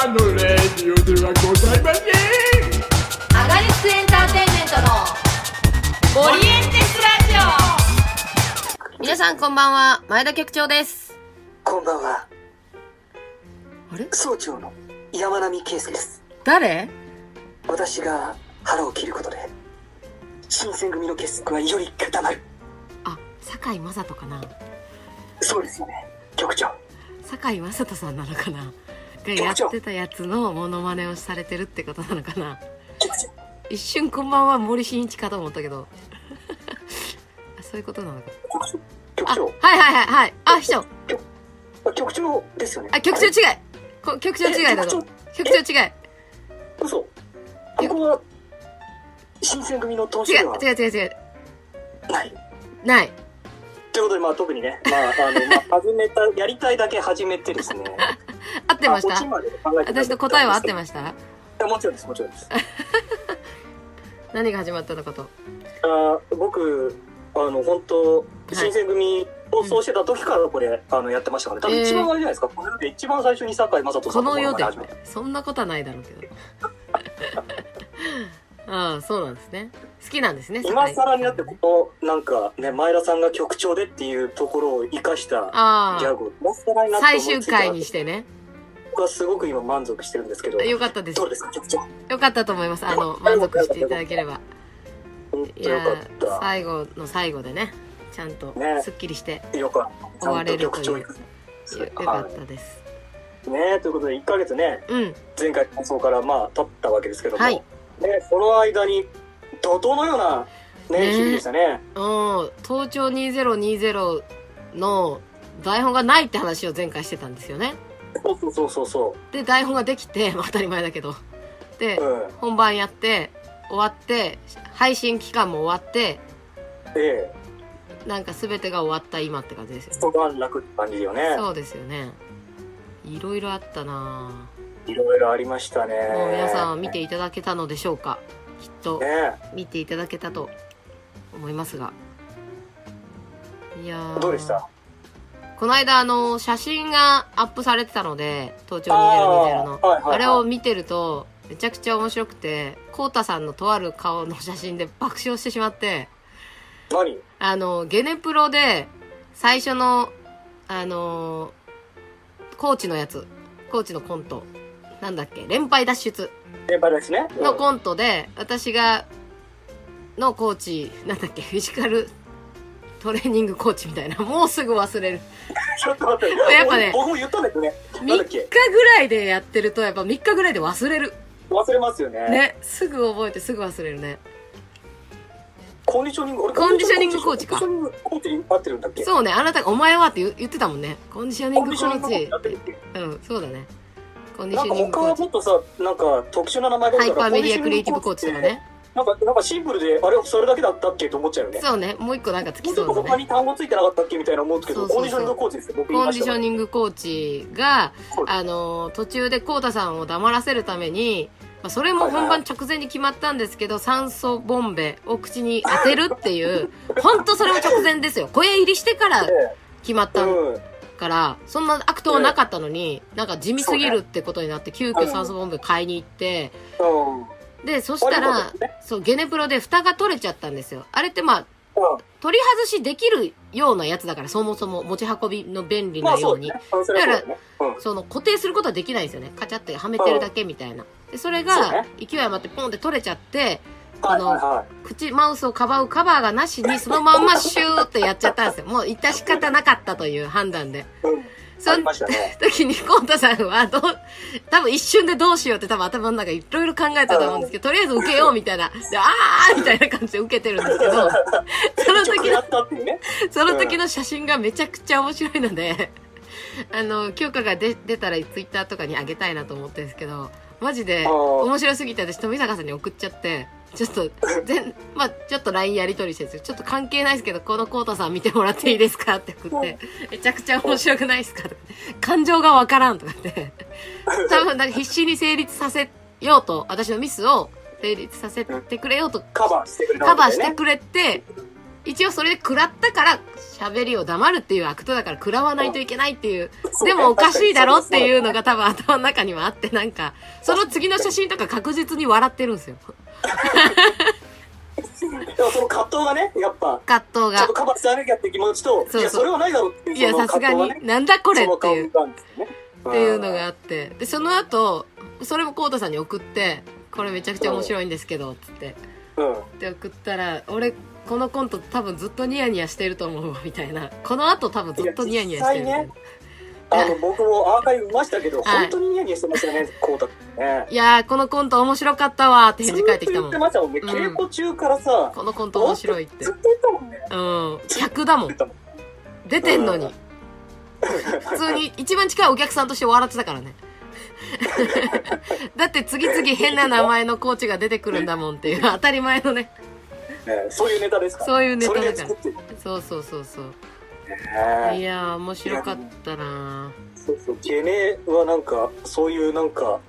ただのレディオではございませんアガリスクエンターテインメントのオリエンテスラジオ皆さんこんばんは前田局長ですこんばんは。あれ？総長の山並圭介です。誰？私が腹を切ることで、新選組の結束はより固まる。あ堺雅人かなそうですよね、局長。堺雅人さんなのかながやってたやつのモノマネをされてるってことなのかな。一瞬こんばんは森進一かと思ったけど。あそういうことなのか。あ局長。はいはいはいはい。あ秘書。あ局長ですよね。あ局長違い。こ局長違いだえぞ局局長違い。嘘。ここは、新選組の投資違う違う違う違う。ない。ないということで、まあ特にね、まあ、あの、まあ、始めた、やりたいだけ始めてですね。合ってました？まで考えてなかった私の答えは合ってました？もちろんです、もちろんです。何が始まったのかと。あ僕あの本当新選組放送してた時からこれ、あのやってましたから、ね、多分一番あれじゃないですか、この世で一番最初に堺雅人さんのこの世で。そんなことはないだろうけど ああそうなんですね。好きなんですね今堺更になってこのなんかね前田さんが局長でっていうところを生かしたああギャグを今更になって最終回にしてね。僕はすごく今満足してるんですけど。よかったです。どうですか局長。よかったと思います。あの満足していただければ。本いや最後の最後でねちゃんとね。すっきりして終われるというよよかったです、はい、ねということで1ヶ月ねうん。前回放送からまあ経ったわけですけども、はいね、その間に怒涛のような、ねね日々でしたね。うん東京2020の台本がないって話を前回してたんですよねそうそうそうそうそで台本ができて、ま あ当たり前だけどで、う。うん。本番やって終わって配信期間も終わってで、なんか全てが終わった今って感じですよ一段落って感じよね。そうですよねいろいろあったないろいろありましたね。もう皆さん見ていただけたのでしょうか。きっとね。見ていただけたと思いますが。いやー。どうでした？この間あの写真がアップされてたので東京2020の。あーはいはいはい。あれを見てるとめちゃくちゃ面白くてこうたさんのとある顔の写真で爆笑してしまって。何？あのゲネプロで最初のあのコーチのやつ。コーチのコントなんだっけ？連敗脱出先輩ですね。ンのコントで、私が、のコーチ、なんだっけ、フィジカルトレーニングコーチみたいな、もうすぐ忘れる。ちょっと待って。やっぱね僕も言ったんね。3なんだっ日けぐらいでやってると、やっぱ3日ぐらいで忘れる。忘れますよね。ね、すぐ覚えてすぐ忘れるね。コンディショニング、俺コンディショニングコーチかコンディショニングコーチに合ってるんだっけ？そうね、あなたがお前はって言言ってたもんね。コンディショニングコーチうん、そうだね。コンディなんかショニングコーチ。他はもっとさ、なんか特殊な名前があハイパるからーメディアクリエイティブコーチとかね。なんか、なんかシンプルで、あれ、それだけだったっけと思っちゃうよね。そうね、もう一個なんかつきそうだね。と他に単語ついてなかったっけみたいな思うけど、そうそうそうコンディショニングコーチですよ。僕コンディショニングコーチがあの、途中でコウタさんを黙らせるために、まあ、それも本番直前に決まったんですけど、酸素ボンベを口に当てるっていう、本当それも直前ですよ。声入りしてからえ決まったえうん。から、そんなアクトはなかったのに、なんか地味すぎるってことになって、急遽酸素ボンベ買いに行って、うん。で、そしたらそうゲネプロで蓋が取れちゃったんですよ。あれってまあ、うん取り外しできるようなやつだから、そもそも持ち運びの便利まなように。だね。うん。その固定することはできないんですよね。カチャってはめてるだけみたいな。で、それがね勢い余ってポンって取れちゃって、あのはいはいはい。口、マウスをかばうカバーがなしにそのまんまシューってやっちゃったんですよ。もう致し方なかったという判断で。うん。そのね。時にコンタさんはどう、多分一瞬でどうしようって多分頭の中いろいろ考えたと思うんですけど、とりあえず受けようみたいな。で、あーみたいな感じで受けてるんですけど、その時の。その時の写真がめちゃくちゃ面白いので、あの、許可が出出たらツイッターとかにあげたいなと思ってるんですけど、マジで面白すぎて私富坂さんに送っちゃって、ちょっと、全、まあちょっと LINE やり取りしてるんですよ。ちょっと関係ないですけど、このコータさん見てもらっていいですかって送って、めちゃくちゃ面白くないですかとか感情がわからんとかって、多分なんか必死に成立させようと、私のミスを成立させてくれようとカバーしてくれたカバーしてくれて、一応それで食らったから喋りを黙るっていうアクトだから食らわないといけないっていう、でもおかしいだろっていうの。のが多分頭の中にはあって、なんか、その次の写真とか確実に笑ってるんですよ。でもその葛藤がね、やっぱ、葛藤がちょっと。カバーしてあきゃって気持ちと、そういや、それはないだろうっていう。いや、さすがにねなんだこれっていう、ね。っていうのがあって。で、その後、それもコウタさんに送って、これめちゃくちゃ面白いんですけど、つって。うん。って送ったら、俺、このコント多分ずっとニヤニヤしてると思うわ、みたいな。この後多分ずっとニヤニヤしてるみたいな。いやあの、僕もアーカイブ見ましたけど、はい本当にニヤニヤしてましたよね、こうたってね。いやー、このコント面白かったわーって返事返ってきたもんずっと言って。ましたもんね。うん稽古中からさ、このコント面白いってずっ。と言ったもんね。うん。客だもん出てんのに。普通に一番近いお客さんとして笑ってたからね。だって次々変な名前のコーチが出てくるんだもんっていう当たり前のね。ねそういうネタですから。そういうネタだからそうそうそうそう。ねいやー、面白かったなそうそう。ゲネはなんか、そういうなんか、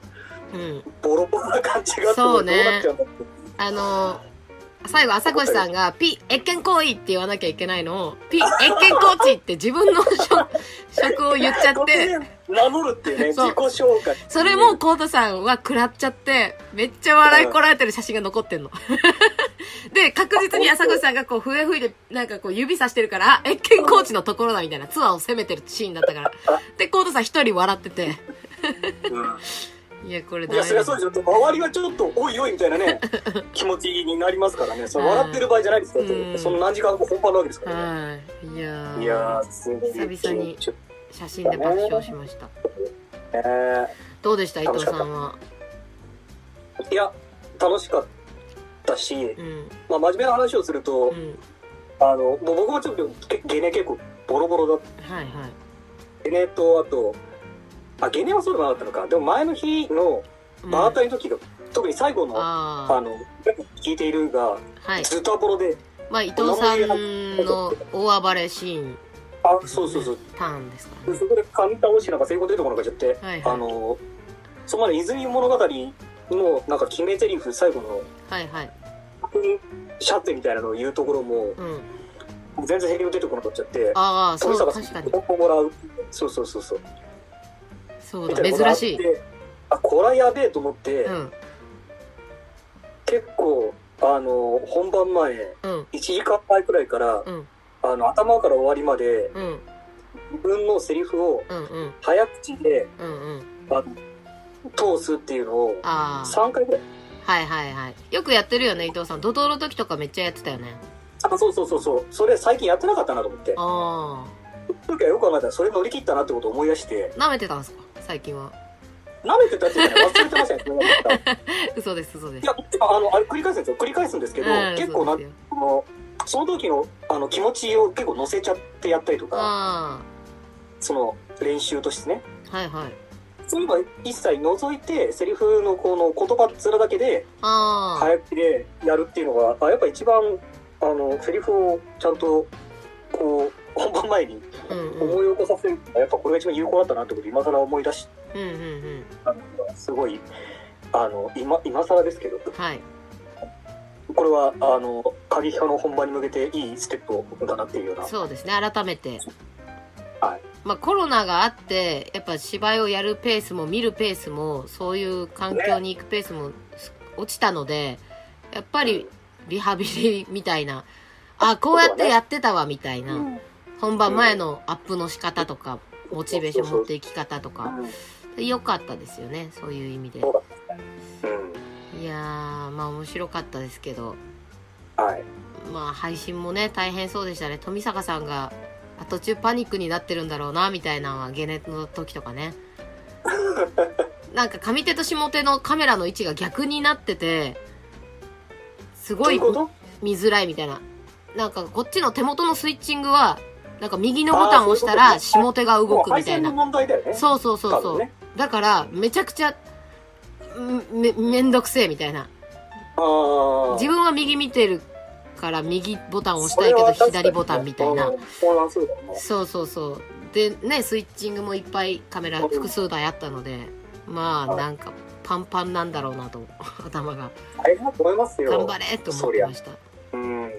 うん。ボロボロな感じがあってそうねどうなっちゃうんだってあのー、最後、朝越さんが、ピ、越見行為って言わなきゃいけないのを、ピ、越見コーチって自分の職、職を言っちゃっ突て、然名乗るってね、自己紹介。それも、コートさんは食らっちゃって、めっちゃ笑いこらえてる写真が残ってんの。で、確実に朝越さんがこう、笛吹いて、なんかこう、指さしてるから、あ、越見コーチのところだみたいな、ツアーを攻めてるシーンだったから。で、コートさん一人笑ってて、うんいや、これいや、そりゃそうですよ。周りはちょっと、おいおいみたいなね、気持ちになりますからね。その笑ってる場合じゃないですよ。うんその何時間後本番なわけですからね。はい。いやーいや。久々に写真で爆笑しました。ねどうでした伊藤さんは？いや、楽しかったし、うん。まあ、真面目な話をするとう、ん。あの、もう僕もちょっとゲゲネ結構ボロボロだっはいはい。た。ゲネと、あと、あ、ゲネはそうでもなかったのか。でも前の日のうんバーターの時が、特に最後の、ああの、聞いているが、あ。はい。ズタボロで、まあ、伊藤さんの大暴れシーン、あ、そうそうそう。ターンですからね。そこで神倒しなんか成功出てこなくなっちゃって、はいはいあの、そこまで泉物語のなんか決め台詞最後の、はいはい。シャツみたいなのを言うところも、うん。全然セリフ出てこなくなっちゃって、ああ。そうそうそうそう。そうだ、珍しい。あ、これはやべえと思って、うん。結構、あの、本番前、うん。1時間前くらいから、うん。あの、頭から終わりまで、うん。自分のセリフを。早口で、うん。うん。あの、通すっていうのを、ああ。3回くらい。はいはいはい。よくやってるよね、伊藤さん。怒涛の時とかめっちゃやってたよね。あ、そうそうそうそう。それ最近やってなかったなと思って。あその時はよく考えたら、それ乗り切ったなってことを思い出して、あ。舐めてたんですか？最近は。舐めてたっていうかね、忘れてましたね。嘘です、嘘です。いや、あの、あれ繰り返すんですよ。繰り返すんですけど、うん結構なの、その時の、あの、気持ちを結構乗せちゃってやったりとか、あその、練習としてね。あ。はいはい。そういうのは一切除いて、セリフのこの言葉面だけで。早口でやるっていうのが、あやっぱ一番、あの、セリフをちゃんと、こう、本番前にうんうん。思い起こさせるやっぱこれが一番有効だったなってことを今更思い出しうんうんうん。たのが、すごい、あの、今、今更ですけど、はい。これは、あの、過激派の本番に向けていいステップだなっていうような。そうですね、改めて。はい。まあコロナがあって、やっぱ芝居をやるペースも見るペースも、そういう環境に行くペースも落ちたので、やっぱりリハビリみたいな、あ、こうやってやってたわみたいな、本番前のアップの仕方とか、モチベーション持っていき方とか、良かったですよね、そういう意味で。いやー、まあ面白かったですけど、はい。まあ配信もね、大変そうでしたね。富坂さんが、あ途中パニックになってるんだろうな、みたいなのは、ゲネの時とかね。なんか上手と下手のカメラの位置が逆になってて、すごい見づらいみたいな。なんかこっちの手元のスイッチングは、なんか右のボタンを押したら下手が動くみたいな。そうそうそうそう。だから、めちゃくちゃ、んめ、めんどくせえみたいな。ああ。自分は右見てるから右ボタンを押したいけど左ボタンみたいなうん。そうそう。そう。でね、スイッチングもいっぱいカメラ複数台あったので、まあなんかパンパンなんだろうなと、頭が。大変だと思いますよ。頑張れと思ってました。うん。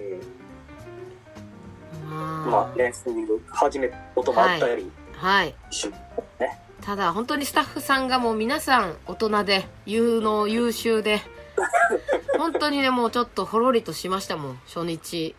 まあね、そういう始めこともあったり、はい。一緒にただ本当にスタッフさんがもう皆さん大人で有能優秀で 本当にねもうちょっとほろりとしましたもん初日。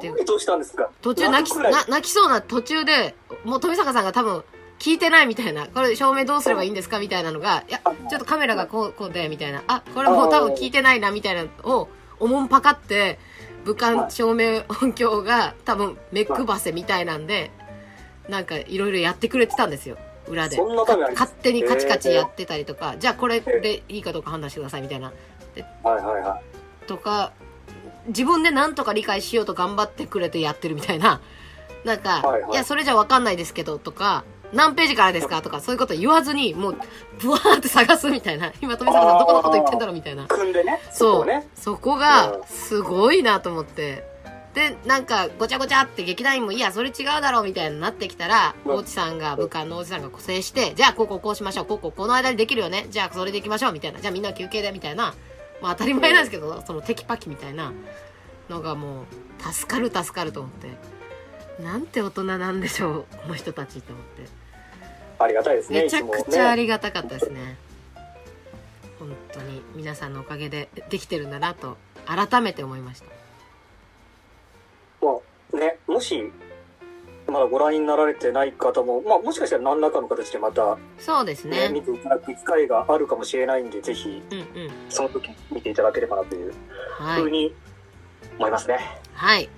でどうしたんですか途中泣きな泣きそうな途中でもう富坂さんが多分聞いてないみたいな。これ照明どうすればいいんですかみたいなのがいやちょっとカメラがこうこうでみたいな。あこれもう多分聞いてないなみたいなのをおもんぱかって武漢照明音響が多分目配せみたいなんでなんかいろいろやってくれてたんですよ。裏で。勝手にカチカチやってたりとか、じゃあこれでいいかどうか判断してくださいみたいな。はいはいはい。とか自分で何とか理解しようと頑張ってくれてやってるみたいな。なんか、はいはい。いやそれじゃ分かんないですけどとか何ページからですか？とかそういうこと言わずにもうブワーって探すみたいな今富坂さんどこのこと言ってんだろうみたいな組んでね、そう。そこがうんすごいなと思って。で、なんか、ごちゃごちゃって劇団員も、いや、それ違うだろうみたいになってきたら、うん大地さんが、部下の大地さんが固成して、じゃあ、こうこうこうしましょう、こうこうこの間にできるよね、じゃあ、それでいきましょう、みたいな。じゃあ、みんな休憩で、みたいな。まあ、当たり前なんですけど、そのテキパキみたいなのがもう、助かる助かると思って。なんて大人なんでしょう、この人たちと思って。ありがたいですね、めちゃくちゃあね。りがたかったですね。本当に皆さんのおかげでできてるんだなと改めて思いました。まあね、もし、まだご覧になられてない方も、まあもしかしたら何らかの形でまた、そうですね、ね。見ていただく機会があるかもしれないんで、ぜひ、うんうん。その時見ていただければなというはい。ふうに思いますね。はい。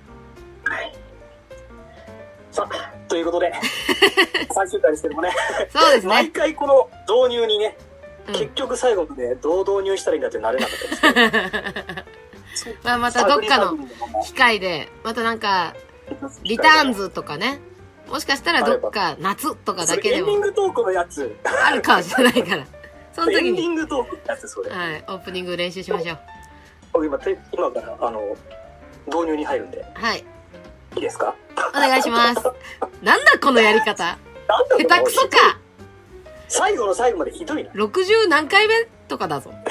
さあ、ということで、最終回ですけどもね、そうです毎ね。回この導入にね、うん結局最後までどう導入したらいいんだってなれなかったですけど。まあまたどっかの機会で、またなんか、のリターンズとかね。もしかしたらどっか夏とかだけでそれエンディンもグトークのやつ。あるかもしれないから。そのエンディ時に、ングトークのやつ、それ。はい、オープニング練習しましょう。僕今、て今から、あの、導入に入るんで、はい。いいですか？お願いします。なんだこのやり方？なんだ下手くそか最後の最後までひどいな。!60 何回目とかだぞ。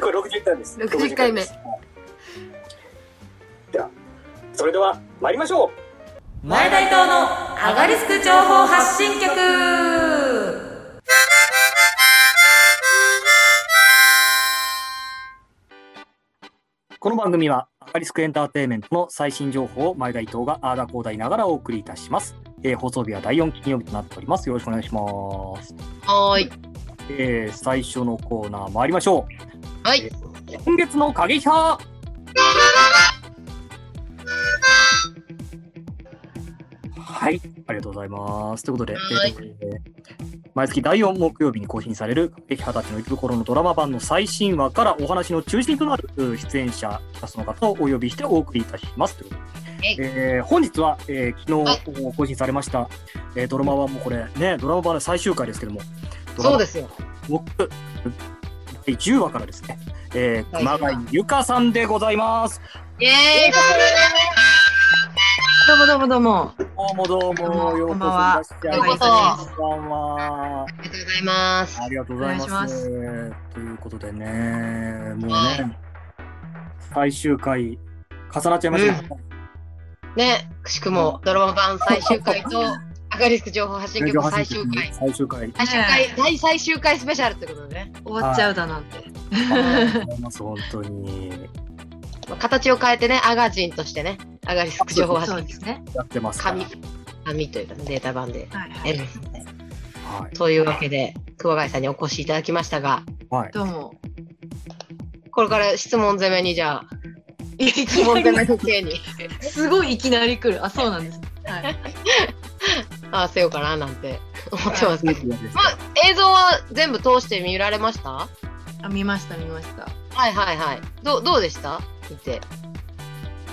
これ60回です。60回目ですでは、それでは参りましょう。前大東のアガリスク情報発信局この番組は、アカリスクエンターテインメントの最新情報を前田伊藤があーだこうだいながらお送りいたします。えー放送日は第4金曜日となっております。よろしくお願いします。はーい。えー最初のコーナー参りましょはい。う。今月の影派はい、ありがとうございます。ということで、はいえー毎月第4木曜日に更新される劇派たちの生き心のドラマ版の最新話からお話の中心となるう出演者、キャストの方をお呼びしてお送りいたします。ということはいでえー本日は、えーは昨日更新されました、えードラマ版もこれね、ドラマ版の最終回ですけども、そうですよ。僕、第10話からですね、えー、はい。熊谷由香さんでございます。イエーイどうもどうもどうも。どうもどうも、どうもようこそいこんばんはらっしゃいようこそこんばんは。ありがとうございます。ありがとうございます。ということでね、もうはね、最終回、重なっちゃいましたね。ね、くしくもドラマ版最終回と、アガリスク情報発信局最終回。最終回。最終回、大最終回スペシャルってことでね。終わっちゃうだなんて。ありがとうございます、本当に。まあ形を変えてね、アガジンとしてね、アガリスク情報発信局。そうですね。やってます。紙、紙というか、データ版ではいはい。やりますので。はい。というわけで、熊谷さんにお越しいただきましたが、はい。どうも。これから質問攻めにじゃあ、質問攻めの系にすごいいきなり来る。あ、そうなんです。はい。合わせようかななんて思ってますけど。ままあ、映像は全部通して見られました？はあ、見ました見ました。いはいはい。どう、どうでした？見て。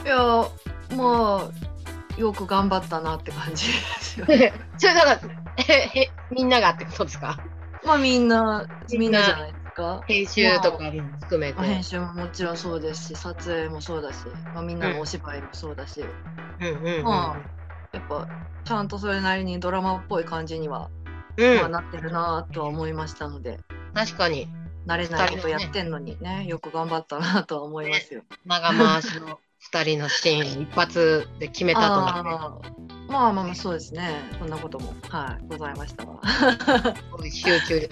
いや、まあ、よく頑張ったなって感じですよ。それだから、え、へ、みんながってことですか？まあみんな、みんなじゃないですか。編集とかも含めて。まあ編集ももちろんそうですし、撮影もそうだし、まあみんなのお芝居もそうだし、うんうんうん。まやっぱちゃんとそれなりにドラマっぽい感じには、うんまあ、なってるなとは思いましたので、確かに、慣れないことやってんのにね、よく頑張ったなとは思いますよ。長回しの二人のシーン一発で決めたとなってあー。まあまあまあそうですね。そんなことも。はい。ございましたわ。集中力。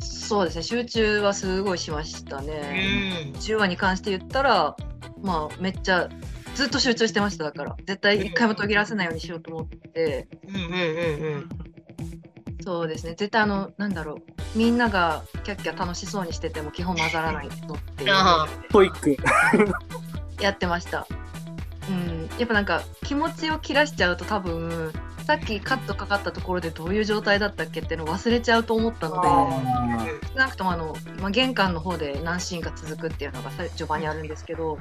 そうですね。集中はすごいしましたね、ん。10話に関して言ったらまあめっちゃずっと集中してましただから。絶対一回も途切らせないようにしようと思って、うんうんうんうん。そうですね。絶対あのなんだろう。みんながキャッキャ楽しそうにしてても基本混ざらないのっていう。あストイック。やってました。うん。やっぱなんか気持ちを切らしちゃうと多分さっきカットかかったところでどういう状態だったっけっていうのを忘れちゃうと思ったのであ少なくともあの、まあ、玄関の方で何シーンか続くっていうのがさ序盤にあるんですけど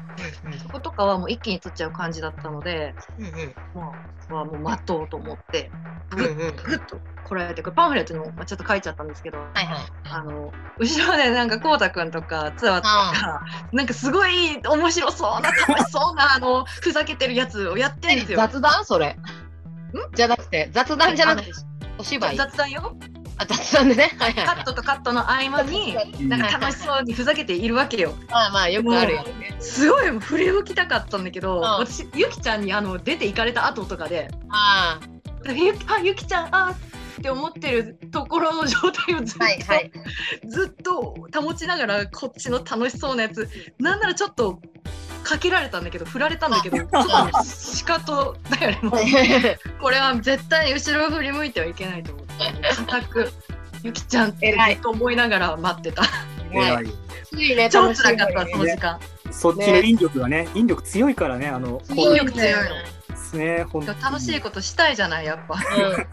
そことかはもう一気に撮っちゃう感じだったので、うんうんまあ、はもう待とうと思ってうんうん。ぐっとこらえてこれパンフレットにもまあちょっと書いちゃったんですけど、はいはい。あの後ろでなんかこうたくんとかつわとあかなんかすごい面白そうな楽しそうなあのふざけてるやつをやってんですよ。雑談？それ。じゃなくて、雑談じゃなくて、お芝居？雑談よあ、雑談でね？はいはいはい。カットとカットの合間にーなんか楽しそうにふざけているわけよ。まあまあ、よくあるよね。すごい振り向きたかったんだけど、ん私ゆきちゃんにあの出て行かれた後とかであゆきあゆきちゃんあーって思ってるところの状態をずっと、あ。はいはい。ずっと保ちながらこっちの楽しそうなやつなんならちょっとかけられたんだけど振られたんだけど ちょっとしかとだよね。もう。これは絶対に後ろを振り向いてはいけないと思って。固く。ゆきちゃんってずっと思いながら待ってた。偉い。ついね、超辛かったその時間。そっちの引力がね、引力強いからね、あの、引力強いの楽しいことしたいじゃないやっぱ。うん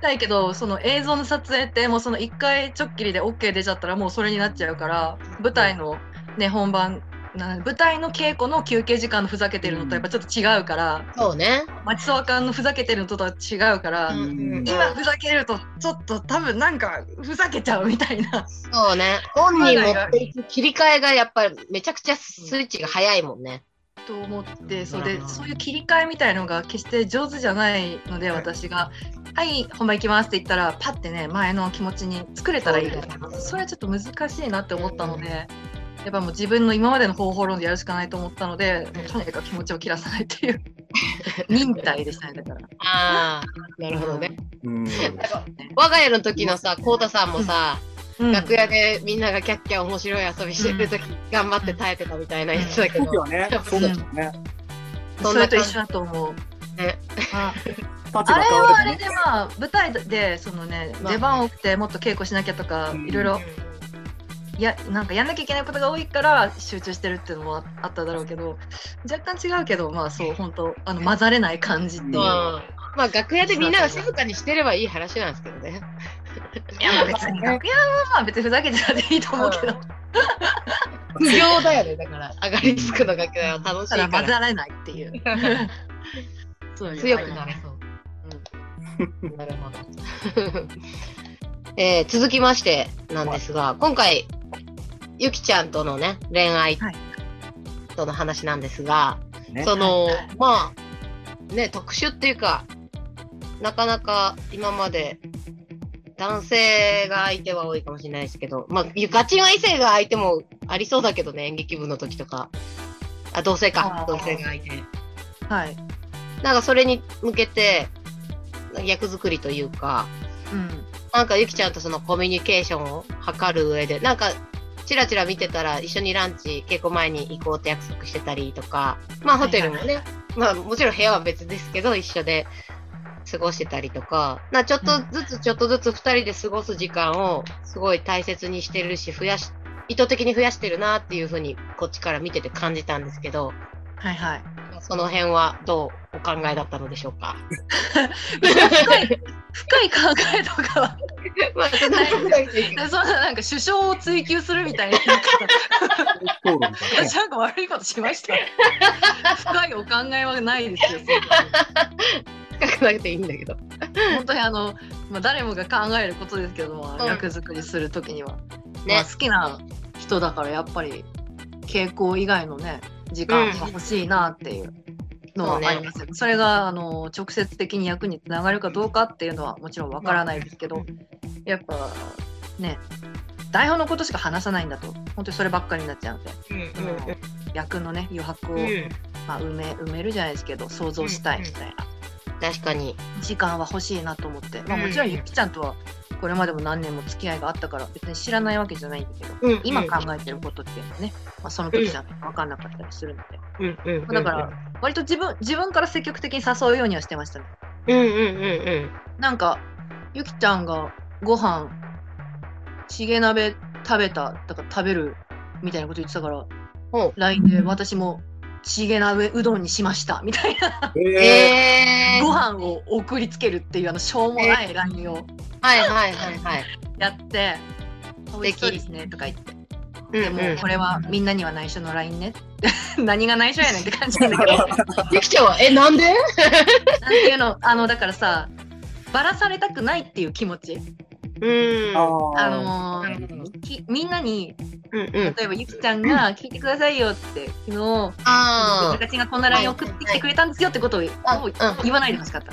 したいけどその映像の撮影ってもうその1回ちょっきりで OK 出ちゃったらもうそれになっちゃうから舞台のね本番な舞台の稽古の休憩時間のふざけてるのとやっぱちょっと違うから、そうね。町沢館のふざけてるのとは違うから、うん今ふざけるとちょっと多分なんかふざけちゃうみたいなそうね。本人持っていく切り替えがやっぱりめちゃくちゃスイッチが早いもんね。と思ってそれうんそういう切り替えみたいのが決して上手じゃないので私が「はい本番行きます」って言ったらパッてね前の気持ちに作れたらいいけどそれはちょっと難しいなって思ったので。やっぱもう自分の今までの方法論でやるしかないと思ったので、もうとにかく気持ちを切らさないっていう 忍耐でしたねだから。ああ、なるほどね。うん。我が家の時のさ、こうたさんもさ、うん楽屋でみんながキャッキャ面白い遊びしてる時、頑張って耐えてたみたいなやつだけど時。はね、そうですよね。それと一緒だと思う。ねあれはあれでまあ舞台でそのねまあ出番多くてもっと稽古しなきゃとかうんいろいろやなんかやんなきゃいけないことが多いから集中してるっていうのもああっただろうけど若干違うけどまあそう本当あの混ざれない感じっていう。うんまあ楽屋でみんなが静かにしてればいい話なんですけどね。いやまあ別に楽屋はまあ別にふざけてたっていいと思うけど、不行だよね、だから。上がりつくの楽屋は楽しいから。混ざらないっていう。そういう強くなれそう。なるほど。えー続きましてなんですが、今回、ゆきちゃんとのね、恋愛はいとの話なんですが、ねその、はいはいまあ、ね、特殊っていうか、なかなか今まで男性が相手は多いかもしれないですけど、まあ、ガチは異性が相手もありそうだけどね、演劇部の時とか。あ、同性か同性が相手。はい。なんかそれに向けて、役作りというか、うん。なんかゆきちゃんとそのコミュニケーションを図る上で、なんか、チラチラ見てたら一緒にランチ稽古前に行こうって約束してたりとか、まあホテルもね、まあもちろん部屋は別ですけど、一緒で過ごしてたりとか、なちょっとずつちょっとずつ二人で過ごす時間をすごい大切にしてるし、増やし、意図的に増やしてるなっていうふうにこっちから見てて感じたんですけど、はいはい。その辺はどうお考えだったのでしょうか？深い、深い考えとかは、まあ、ないそんななんか首相を追求するみたいな私なんか悪いことしました。深いお考えはないですよ。深くなくていいんだけど。本当にあの、まあ、誰もが考えることですけども、うん役作りするときには、ねまあ、好きな人だからやっぱり傾向以外のね時間が欲しいなっていうのはありますよ、それがあの直接的に役につながるかどうかっていうのはもちろんわからないですけど、やっぱね台本のことしか話さないんだと本当にそればっかりになっちゃうんで、役のね余白を、うん。まあ、埋め埋めるじゃないですけど想像したいみたいな。確かに。時間は欲しいなと思って、まあ、うん。もちろんゆきちゃんとはこれまでも何年も付き合いがあったから別に知らないわけじゃないんだけど、うん今考えてることっていうのはね、まあ、その時じゃ分かんなかったりするので、うんうんうん。だから、割と自分自分から積極的に誘うようにはしてましたねうんうんうんうん。なんかゆきちゃんがご飯チゲ鍋食べただから食べるみたいなこと言ってたから LINE で私もチゲ鍋うどんにしました。みたいな。ええー。ご飯を送りつけるっていうあのしょうもない LINE を。はいはいはいはい。やって敵美味しそうですねとか言って。ででもこれはみんなには内緒の LINE ね。何が内緒やねんって感じなんだけどゆきちゃんは、え、なんで？なんていうの？あのだからさバラされたくないっていう気持ちうん。あのきみんなにうんうん。例えばゆきちゃんが聞いてくださいよって昨日あ私がこんな LINE 送ってきてくれたんですよってことを言わないでほしかった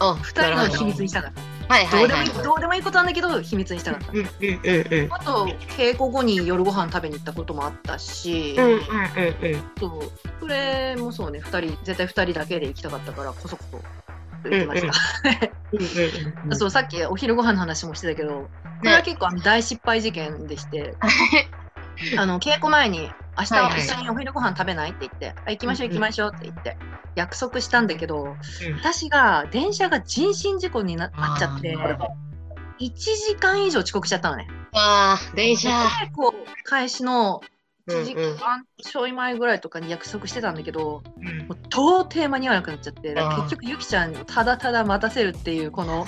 あ。あ、二人の秘密にしたかったはいはいはいどうでもいい。どうでもいいことなんだけど秘密にしたかったうんうんうんうん。あと稽古後に夜ご飯食べに行ったこともあったし、うんうんうんうん。そうそれもそうね2人絶対2人だけで行きたかったからこそこそ行きました。そうさっきお昼ご飯の話もしてたけどこれは結構あの大失敗事件でして、あの稽古前に「明日は一緒にお昼ご飯食べない?」って言って「あ行きましょう行きましょう」って言って約束したんだけど私が電車が人身事故にななっちゃってあー1時間以上遅刻しちゃったのね。ああ、電車。稽古開始の1時うんうん間ちょい前ぐらいとかに約束してたんだけど、うんもう到底間に合わなくなっちゃって結局ゆきちゃんをただただ待たせるっていうこの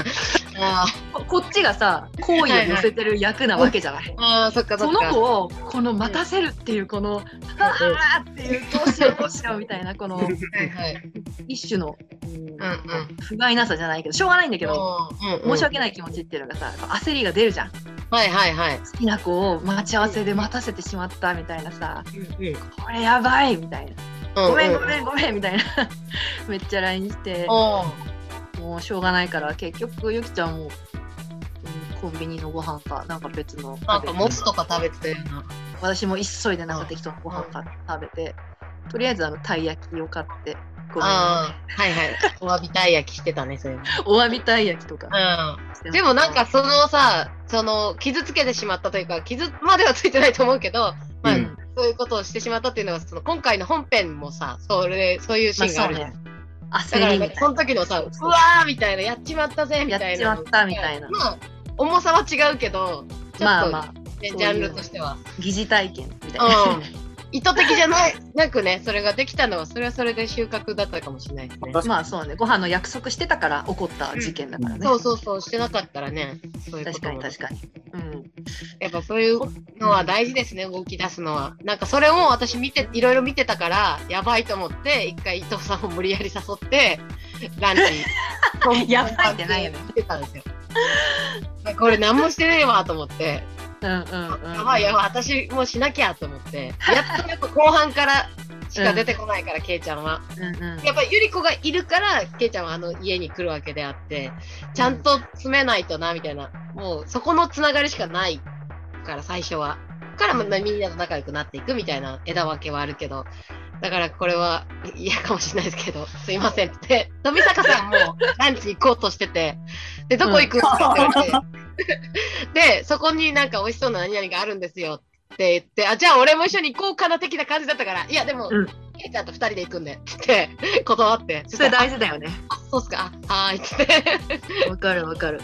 あここっちがさ好意を寄せてる役なわけじゃない。ああ、そっかそその。子をこの待たせるっていうこの「ああ!」っていうどうしようどうしようみたいなこのはいはい。一種のうんうんうん。不甲斐なさじゃないけどしょうがないんだけど申し訳い。ない気持ちっていうのがさ焦りが出るじゃんはいはいはい。好きな子を待ち合わせで待たせてしまったみたいなさ。うんうん。これやばいみたいな。うんごめんごめんごめんみたいな。めっちゃ LINE して。もうしょうがないから結局ゆきちゃんも、うんコンビニのご飯かなんか別のなんかもつとか食べてたよな。私も急いでなんか適当なご飯か食べて。とりあえずあのたい焼きを買ってごめんああ、はいはい。お詫びたい焼きしてたね、そういうの。お詫びたい焼きとかうん。でもなんかそのさ、その傷つけてしまったというか、傷まではついてないと思うけど、まあ、うんそういうことをしてしまったっていうのが、その今回の本編もさ、それ、そういうシーンがあるじゃん。まだからね焦りみたい、なその時のさ、うわーみたいな、やっちまったぜみたいな。やっちまったみたいなまあ、重さは違うけど、ちょっと、まあまあジャンルとしては。疑似体験みたいな、うん。意図的じゃない、なくね、それができたのは、それはそれで収穫だったかもしれないですね。まあそうね。ご飯の約束してたから起こった事件だからね、そうそうそう、してなかったらね、そういうこ確かに確かに。うん。やっぱそういうのは大事ですね、動き出すのは。なんかそれを私見て、いろいろ見てたから、やばいと思って、一回伊藤さんを無理やり誘って、ランチ やばいってないよね。来てたんですよ。これ何もしてねえわと思って、うんうんうんやばいやばい、私もしなきゃと思って、やっとやっぱ後半からしか出てこないから、ケイちゃんは。うんうんやっぱゆり子がいるから、ケイちゃんはあの家に来るわけであって、ちゃんと詰めないとな、みたいな。もうそこのつながりしかないから、最初は。から、まあみんなと仲良くなっていくみたいな枝分けはあるけど、だからこれは嫌かもしれないですけど、すいませんって。富坂さんもランチ行こうとしてて、で、どこ行くんですかって言われて、で、そこになんか美味しそうな何々があるんですよって言って、あ、じゃあ俺も一緒に行こうかな的な感じだったから、いや、でも、うんちゃんと二人で行くんで、って 断って。それ大事だよねあそうっすか。あはーい。つって。わかるわかる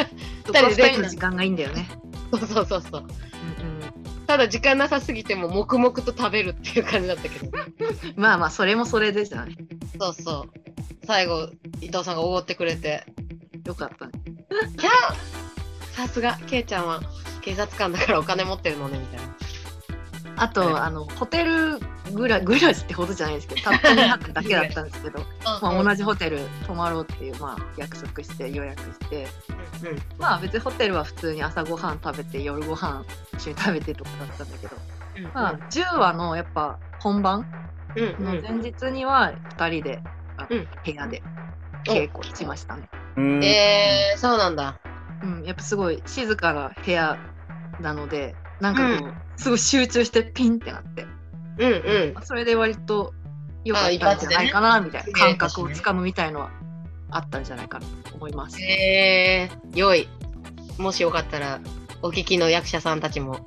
そ人で時間がいいんだよねそうそうそうそう。うんうんただ時間なさすぎても黙々と食べるっていう感じだったけど。まあまあそれもそれでじゃないそうそう。最後、伊藤さんがおごってくれて。よかったねキャーさすが、ケイちゃんは警察官だからお金持ってるのね、みたいな。あと、はい。あのホテルぐらぐらしってほどじゃないですけどたった2泊だけだったんですけど、まあ、同じホテル泊まろうっていう、まあ、約束して予約して。うんまあ別にホテルは普通に朝ごはん食べて夜ご飯一緒に食べてとかだったんだけど、うんまあ、10話のやっぱ本番の前日には2人で、部屋で稽古しましたね。うんえー、そうなんだ。うん、やっぱすごい静かな部屋なのでなんかこう、すごい集中してピンってなってうんうん。それで割と良かったんじゃないかなみたいな感覚をつかむみたいのはあったんじゃないかなと思います。えー、良い。もしよかったら、お聞きの役者さんたちも、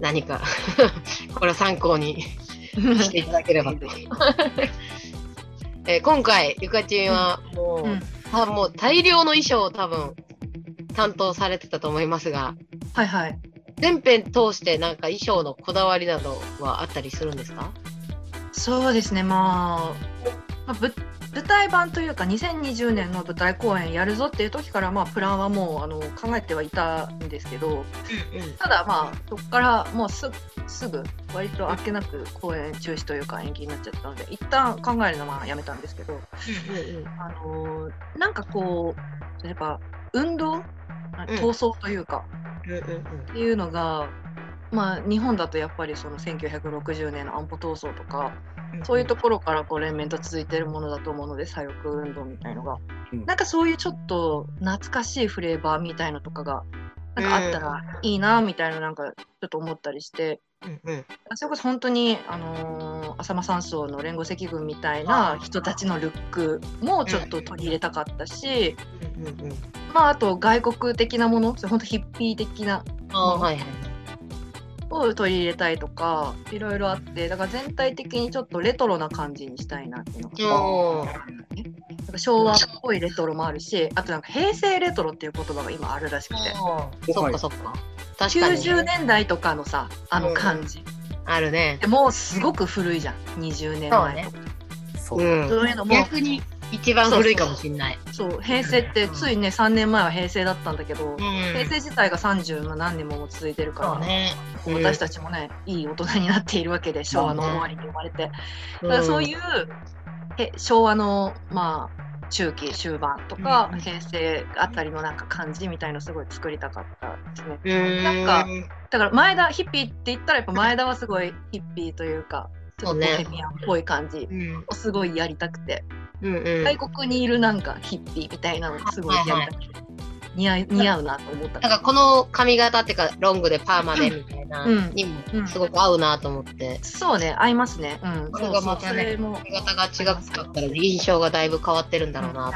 何か、これを参考に していただければと。えー今回、ゆかちんはもう、うんあもう大量の衣装を多分、担当されてたと思いますが、はいはい。全編通してなんか衣装のこだわりなどはあったりするんですか？そうですね、まあ、まあ、ぶ舞台版というか2020年の舞台公演やるぞっていう時からまあプランはもうあの考えてはいたんですけどうんただまあそこからもうすすぐ割とあっけなく公演中止というか延期になっちゃったので一旦考えるのはやめたんですけどあのーなんかこうやっぱ運動？うん。闘争というか、うん。うんっていうのが、まあ、日本だとやっぱりその1960年の安保闘争とか、うんそういうところからこう連綿と続いているものだと思うので左翼運動みたいのが、うん。なんかそういうちょっと懐かしいフレーバーみたいのとかがなんかあったらいいなみたいななんかちょっと思ったりして。うんうん。それこそ本当に、あのー浅間山荘の連合赤軍みたいな人たちのルックもちょっと取り入れたかったし、うんうんうんまあ、あと外国的なもの本当ヒッピー的なあーはいはいを取り入れたいとかいろいろあってだから全体的にちょっとレトロな感じにしたいなっていうのがおーなんか昭和っぽいレトロもあるしあとなんか平成レトロっていう言葉が今あるらしくて。そっかそっか。確かに。90年代とかのさあの感じ、あるね。で。もうすごく古いじゃん。20年前とか。そう。う。ん。そういうのも。逆に一番古いかもしれない。そう平成ってついね3年前は平成だったんだけど、うん。平成自体が30何年も続いてるから、そうね。私たちもねいい大人になっているわけで昭和の終わりに生まれて。うん。だからそういう、へ昭和のまあ中期終盤とか、うん平成あたりのなんか感じみたいのすごい作りたかったですね。うんなんかだから前田ヒッピーって言ったらやっぱ前田はすごいヒッピーというかちょっとボヘミアンっぽい感じうん。をすごいやりたくて、うんうん。外国にいるなんかヒッピーみたいなのすごいやりたくて、似合うなと思ったなんかこの髪型っていうかロングでパーマでみたいなうんにもすごく合うなと思って。そうね合いますね。うん、これがまたね髪型が違かったら印象がだいぶ変わってるんだろうな。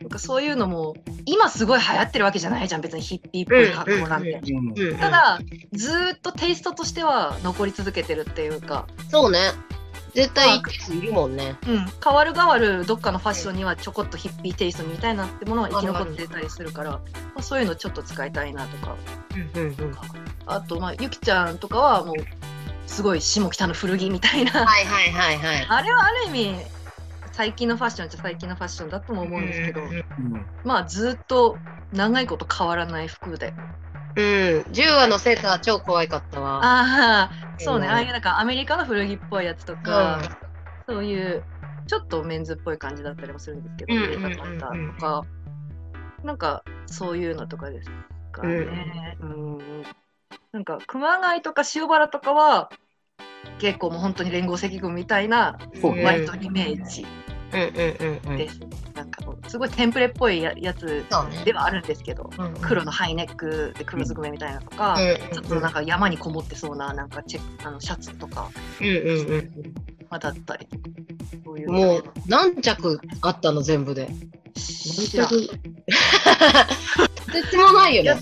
なんかそういうのも今すごい流行ってるわけじゃないじゃん別にヒッピーっぽい格好なんて。ただずーっとテイストとしては残り続けてるっていうか、そうね。絶対一定数いるもんね。うん、変わる変わるどっかのファッションにはちょこっとヒッピーテイストみたいなってものは生き残ってたりするから、まあ、そういうのちょっと使いたいなとか。うんうんうん。あとまあゆきちゃんとかはもうすごい下北の古着みたいな。はいはいはいはい。あれはある意味最近のファッションっちゃ最近のファッションだとも思うんですけど、まあずっと長いこと変わらない服でうん、10話のセーター超可愛かったわ。ああそうね、うん。ああいうなんかアメリカの古着っぽいやつとか、そういうちょっとメンズっぽい感じだったりもするんですけど、とか、なんかそういうのとかですかね。うん。なんか熊谷とか塩原とかは結構もう本当に連合赤軍みたいな割とイメージ。うんうんうんうん。です。なんかすごいテンプレっぽいややつではあるんですけど、うんうん。黒のハイネックで黒ずくめみたいなとか、ちょっとなんか山にこもってそうななんかチェあのシャツとか、うんうんうん。まあ、だったりういううん。もう何着あったの全部で？知らん。とてつもないよね。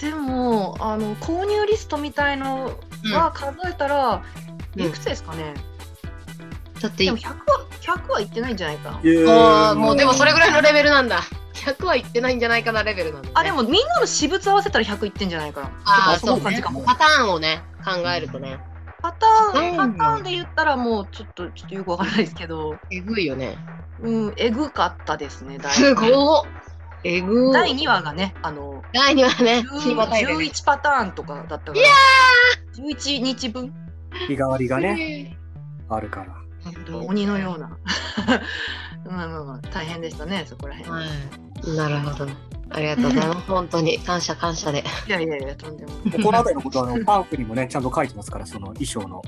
でもあの購入リストみたいのは数えたら、うん。いくつですかね、だってでも100は100はいってないんじゃないかな、ああ、もうでもそれぐらいのレベルなんだ。100はいってないんじゃないかなレベルなんだ、ね。あでもみんなの私物合わせたら100いってんじゃないかなああ、そそう感じかも。パターンをね、考えるとね。パターン、うんパターンで言ったらもうちょっとちょっとよくわからないですけどえぐいよね。うんえぐかったですねだいすぶごっ。えぐ第2話がねあの第2話ね、10ひまたいでね。11パターンとかだったから11日分日替わりがね、あるから。本当鬼のような まあまあまあ大変でしたねそこら辺、はい。なるほど。ありがとうございます。本当に感謝感謝で。いやいやいやとんでもないこの辺りのことはあのパンフにもね、ちゃんと書いてますから、その衣装の。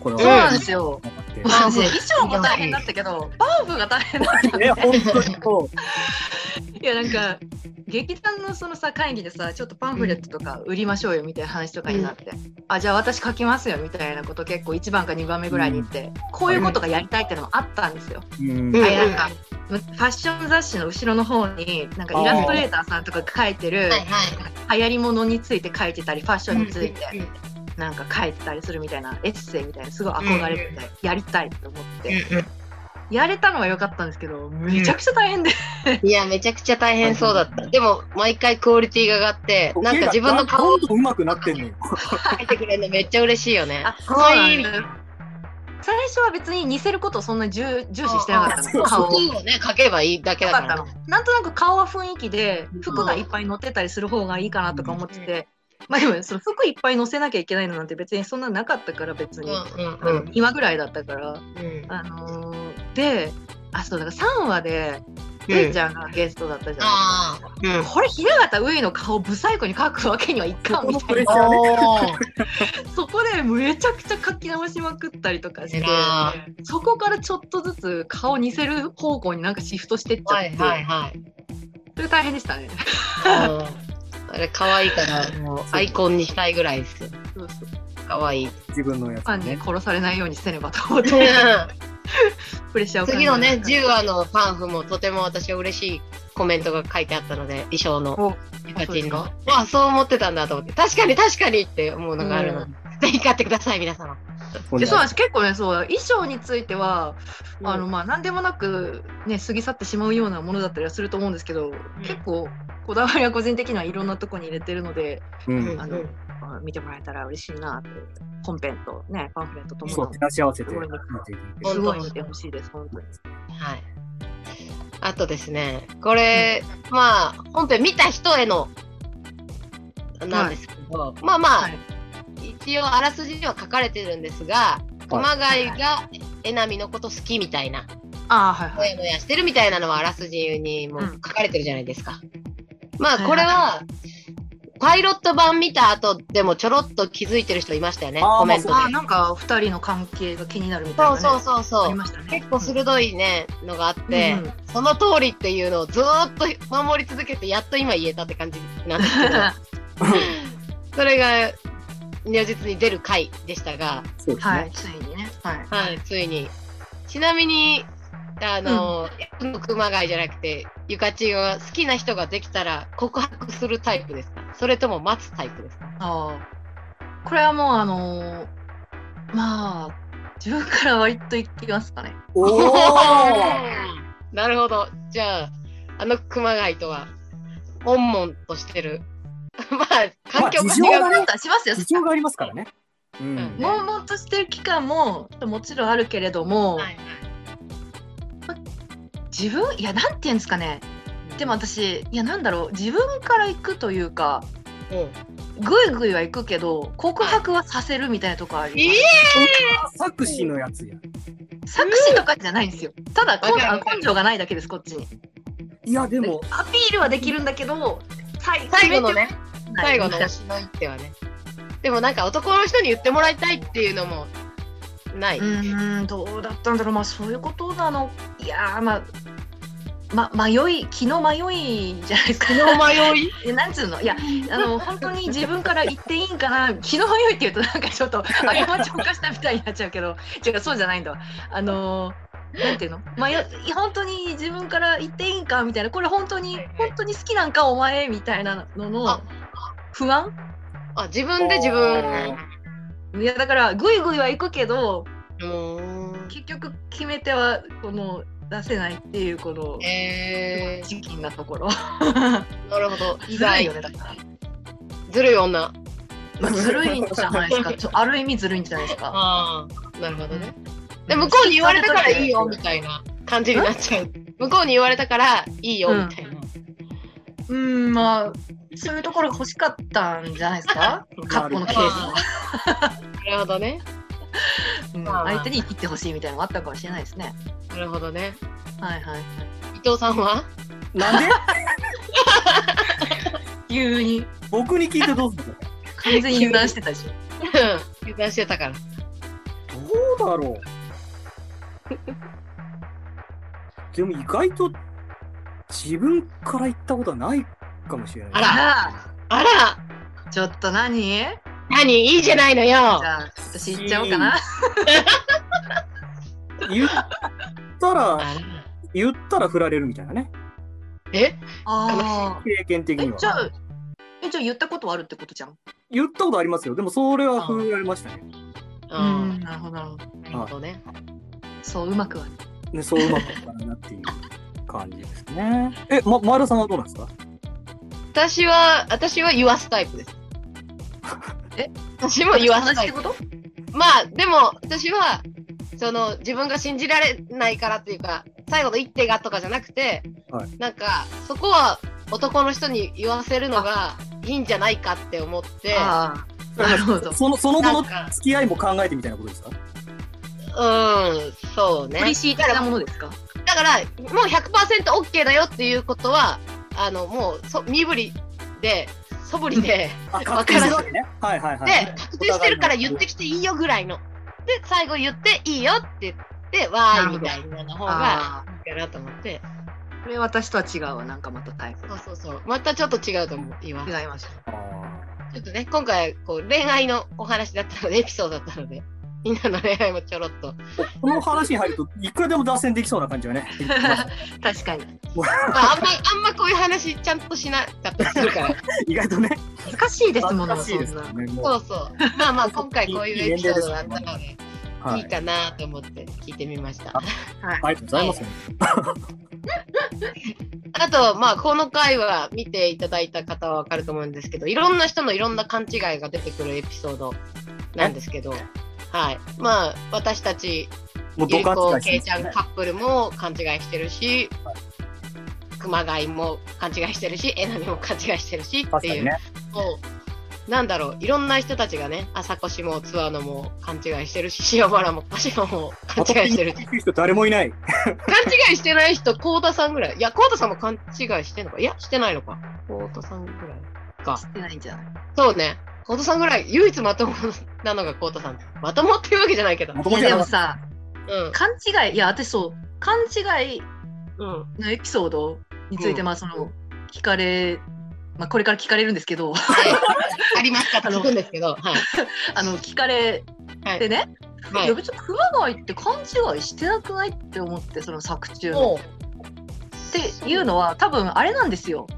これそうなんですよ。ってまあね衣装も大変だったけど、バーフが大変だった。ね、本当にそう。いやなんか劇団のそのさ会議でさちょっとパンフレットとか売りましょうよみたいな話とかになって、あじゃあ私書きますよみたいなこと結構1番か2番目ぐらいに言って、こういうことがやりたいっていうのもあったんですよ。うんうんあいやなんかファッション雑誌の後ろの方になんかイラストレーターさんとかが書いてる。流行り物について書いてたりファッションについてうんなんか書いてたりするみたいなエッセイみたいなすごい憧れててやりたいと思ってうんやれたのは良かったんですけどめちゃくちゃ大変でいや、めちゃくちゃ大変そうだった。でも、毎回クオリティが上がって、なんか自分の顔をどんどん上手くなってんのよ。描いてくれるのめっちゃ嬉しいよね。あそうなんだ最初は別に似せることをそんな重重視してなかったの顔を。ね、描けばいいだけだからね。なんとなく顔は雰囲気で服がいっぱい乗ってたりする方がいいかなとか思ってて、まあでもその服いっぱい乗せなきゃいけないのなんて別にそんななかったから別に、うんあの今ぐらいだったから、うん。あのーであそうだから3話でうん。レイちゃんがゲストだったじゃないですか。うん。これ平形上衣の顔ブサイクに描くわけにはいかんみたいな。そこでめちゃくちゃ書き直しまくったりとかして偉そこからちょっとずつ顔似せる方向になんかシフトしてっちゃって、はいはいはい。それ大変でしたね。うんあれ可愛いから、もう アイコンにしたいぐらいですよ。そうそう可愛い。自分のやつファンにね。殺されないようにせねばと思ってプレッシャーを次のね、10 10話のパンフもとても私は嬉しいコメントが書いてあったので、衣装のおゆかちんの。あ、そう思ってたんだと思って、確かに確かにって思うのがあるので、ぜひ買ってください、皆様。でそうなんです。結構ねそう衣装については、うん。あのまあ何でもなくね過ぎ去ってしまうようなものだったりはすると思うんですけど、結構こだわりは個人的にはいろんなとこに入れてるので、うん。うん。あのまあ見てもらえたら嬉しいなって本編とねパンフレットともそう、照らし合わせて。すごい見てほしいです本当に。はい。あとですね、これ、まあ、本編見た人への、なんですけど、まあまあ、はい一応あらすじには書かれてるんですが、熊谷がえなみのこと好きみたいな、ああはいはい。もやもやしてるみたいなのはあらすじにもうん書かれてるじゃないですか。まあはいこれは、パイロット版見た後でもちょろっと気づいてる人いましたよね、コメントで。あなんか二人の関係が気になるみたいな、ね、そうそうそうそう。ね。結構鋭いね、のがあって、うんうんその通りっていうのをずーっと守り続けて、やっと今言えたって感じなんですけど、それが如実に出る回でしたが、ねはい。ついにね。はい。はい、ついに。ちなみに、あの、役の熊谷じゃなくて、ゆかちが好きな人ができたら告白するタイプですかそれとも待つタイプですかああ。これはもうあのーまあ自分から割といきますかね。おお なるほど。じゃあ、あの熊谷とは、悶々としてる。まあ、環境が違う。まあ事情がねなんかしますよ。事情がありますからね。うん。うん悶々としてる期間ももちろんあるけれども、はい自分いやなんて言うんですかね。でも私いやなんだろう自分から行くというかうんぐいぐいは行くけど告白はさせるみたいなとこあります。作詞のやつや。作詞とかじゃないんですよ。ただ根性がないだけですこっちに。いや、でも、アピールはできるんだけど最最後のね、最後の推しの一手はね。でもなんか男の人に言ってもらいたいっていうのもない。うーんどうだったんだろう。まあそういうことなの。いやーまあま、迷い気の迷いじゃないですか。気の迷い？えなんつうの？いやあの本当に自分から言っていいんかな。気の迷いって言うとなんかちょっと 過ちを犯したみたいになっちゃうけど。違うそうじゃないんだ。わあのなんていうの？迷い本当に自分から言っていいんかみたいな。これ本当にはいはい本当に好きなんかお前みたいなののあ。不安？あ、自分で自分。いやだからグイグイは行くけど結局決め手はこの出せないっていうこのえチキンなところー、なるほど。意ずるい外よ。ねだからずるい女。ずるいんじゃないですかちょある意味ずるいんじゃないですかああ、なるほどね。で、向こうに言われたからいいよみたいな感じになっちゃう。向こうに言われたからいいよみたいな。うんまあそういうところが欲しかったんじゃないですか？過去のケースもなるほどね。うん。まあ相手に言ってほしいみたいなのもあったかもしれないですね。なるほどね。はいはい。伊藤さんは？なんで？急に。僕に聞いてどうするの？完全に油断してたでしょ。油断してたから。どうだろう。でも意外と自分から言ったことはないかもしれない。あら。ああら。ら、ちょっと何？じ何？いいじゃないのよゃあ、私言っちゃおうかな。言ったら、言ったら振られるみたいなね。え？ああ。経験的には。えじゃあ、え、じゃあ言ったことはあるってことじゃん？言ったことありますよ。でもそれは振られましたね。うん。なるほど、なるほど。なるほどね。そう、うまくは。ね、そううまくいかないなっていう感じですね。え、ま、前田さんはどうなんですか？私は、私は言わすタイプです。え？私も言わすタイプ。同じってこと？まあ、でも、私は、その、自分が信じられないからっていうか、最後の一手がとかじゃなくて、はい。なんか、そこは男の人に言わせるのがいいんじゃないかって思って、ああ、なるほど。そのその後の付き合いも考えてみたいなことですか？うん、そうね。ポリシー的なものですか？だから、もう 100%OK だよっていうことは、あの、もう、そ身振りで、素振りで、あ、確定してるわけね。はいはいはい。で、確定してるから言ってきていいよぐらいの。で、最後言っていいよって言って、わーいみたいなの方があいいかなと思って、あ、これ私とは違うわ。なんかまたタイプ。そうそうそう。またちょっと違うと思う、今。違いました。あちょっとね、今回、こう、恋愛のお話だったので、エピソードだったので、みんなの恋愛もちょろっと。ーこの話に入ると、いくらでも脱線できそうな感じはね。確かに。まあ、あんま、あんまこういう話ちゃんとしなかったりするから。意外とね。難しいですもの、難しいですそうそうそう。まあまあ、今回こういうエピソードだったので、はいいいかなと思って聞いてみました。あありがとうございます。あと、まあ、この回は見ていただいた方はわかると思うんですけど、いろんな人のいろんな勘違いが出てくるエピソードなんですけど、はい。まあ、私たち、もうゆりこ、いけいちゃんカップルも勘違いしてるし、熊谷も勘違いしてるし、えなみも勘違いしてるしっていう、なんだろう、いろんな人たちがね、朝越もツアーのも勘違いしてるし、塩原も鹿島も勘違いしてるし人誰もいない。勘違いしてない人、コウタさんぐらい。いや、コウタさんも勘違いしてんのかいや、してないのか。コウタさんぐらいか。してないんじゃない？そうね。コウタさんぐらい、唯一まともなのがコウタさん。まともっていうわけじゃないけど。いやでもさ、ん。勘違い、いや、私そう、勘違いうん。のエピソードについて、うんまあ、その、聞かれ、まあ、これから聞かれるんですけど、はい。ありますか聞くんですけど、はい。あの、聞かれはいてね、はいや、別に熊谷って勘違いしてなくないって思って、その作中の。もっていうのは、多分あれなんですよ。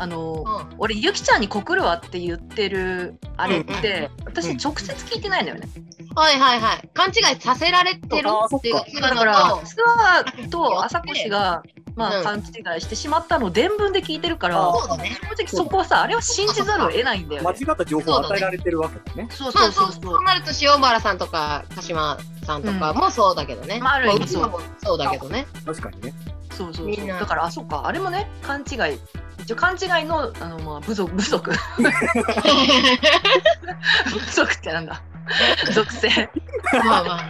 あの、うん。俺、ゆきちゃんに告るわって言ってるあれっうんて、私、直接聞いてないんだよね。はいはいはい。勘違いさせられてるっていうだから、ツアーと朝越が、まあ、うん勘違いしてしまったのを伝聞で聞いてるから、あそうだね。正直そこはさ、あれは信じざるを得ないんだよ間ね。違った情報を与えられてるわけだね。そうまあそそうそううそうそう。なると塩原さんとか鹿島さんとかもそうだけどね。まあある意味そうそうだけどね。確かにね。そうそうそう。だからあそうか。あれもね勘違い。一応勘違いのあのまあ部族 部族。部族ってなんだ。属性、まあまあ。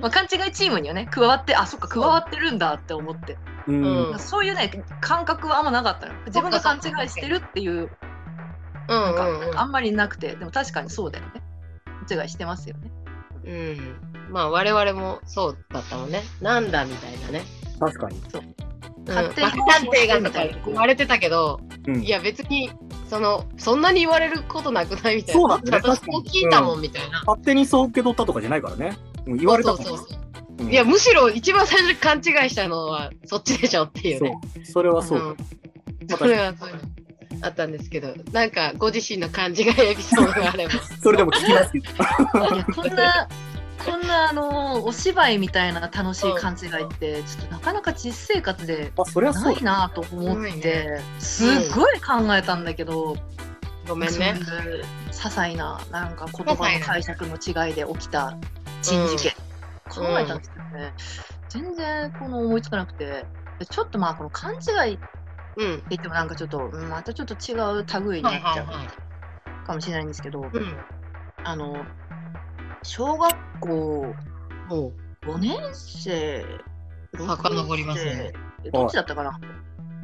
まあ、勘違いチームにはね加わってあそっか加わってるんだって思って、うん。うん。そういうね感覚はあんまなかったの。自分が勘違いしてるっていううんなんか、うんうん。あんまりなくて。でも確かにそうだよね。勘違いしてますよね。うん。まあ我々もそうだったもんね。なんだみたいなね。確かに。うん、勝手に爆探偵がとか言われてたけど、うんいや別に、その、そんなに言われることなくないみたいな。そうだね私確かにこう聞いたもんみたいな。勝手にそう受け取ったとかじゃないからね。うん言われたからそうそうそううんいや、むしろ一番最初に勘違いしたのはそっちでしょっていうね。そう。それはそうだ。うんそれはそうあったんですけど、なんかご自身の勘違いエピソードがあれば。それでも聞きますけど。いやこんなこんなあのお芝居みたいな楽しい勘違いってちょっとなかなか実生活でな。いなと思ってすっごい考えたんだけど、ごめんね。些細ななんか言葉の解釈の違いで起きた珍事件、考えたんですけどね、全然この思いつかなくてでちょっとまあこの勘違いってうん。言ってもなんかちょっとうんまたちょっと違う類になっちゃうかもしれないんですけど、い。うん。あの小学校も5年生遡りますね6年生どっちだったかな？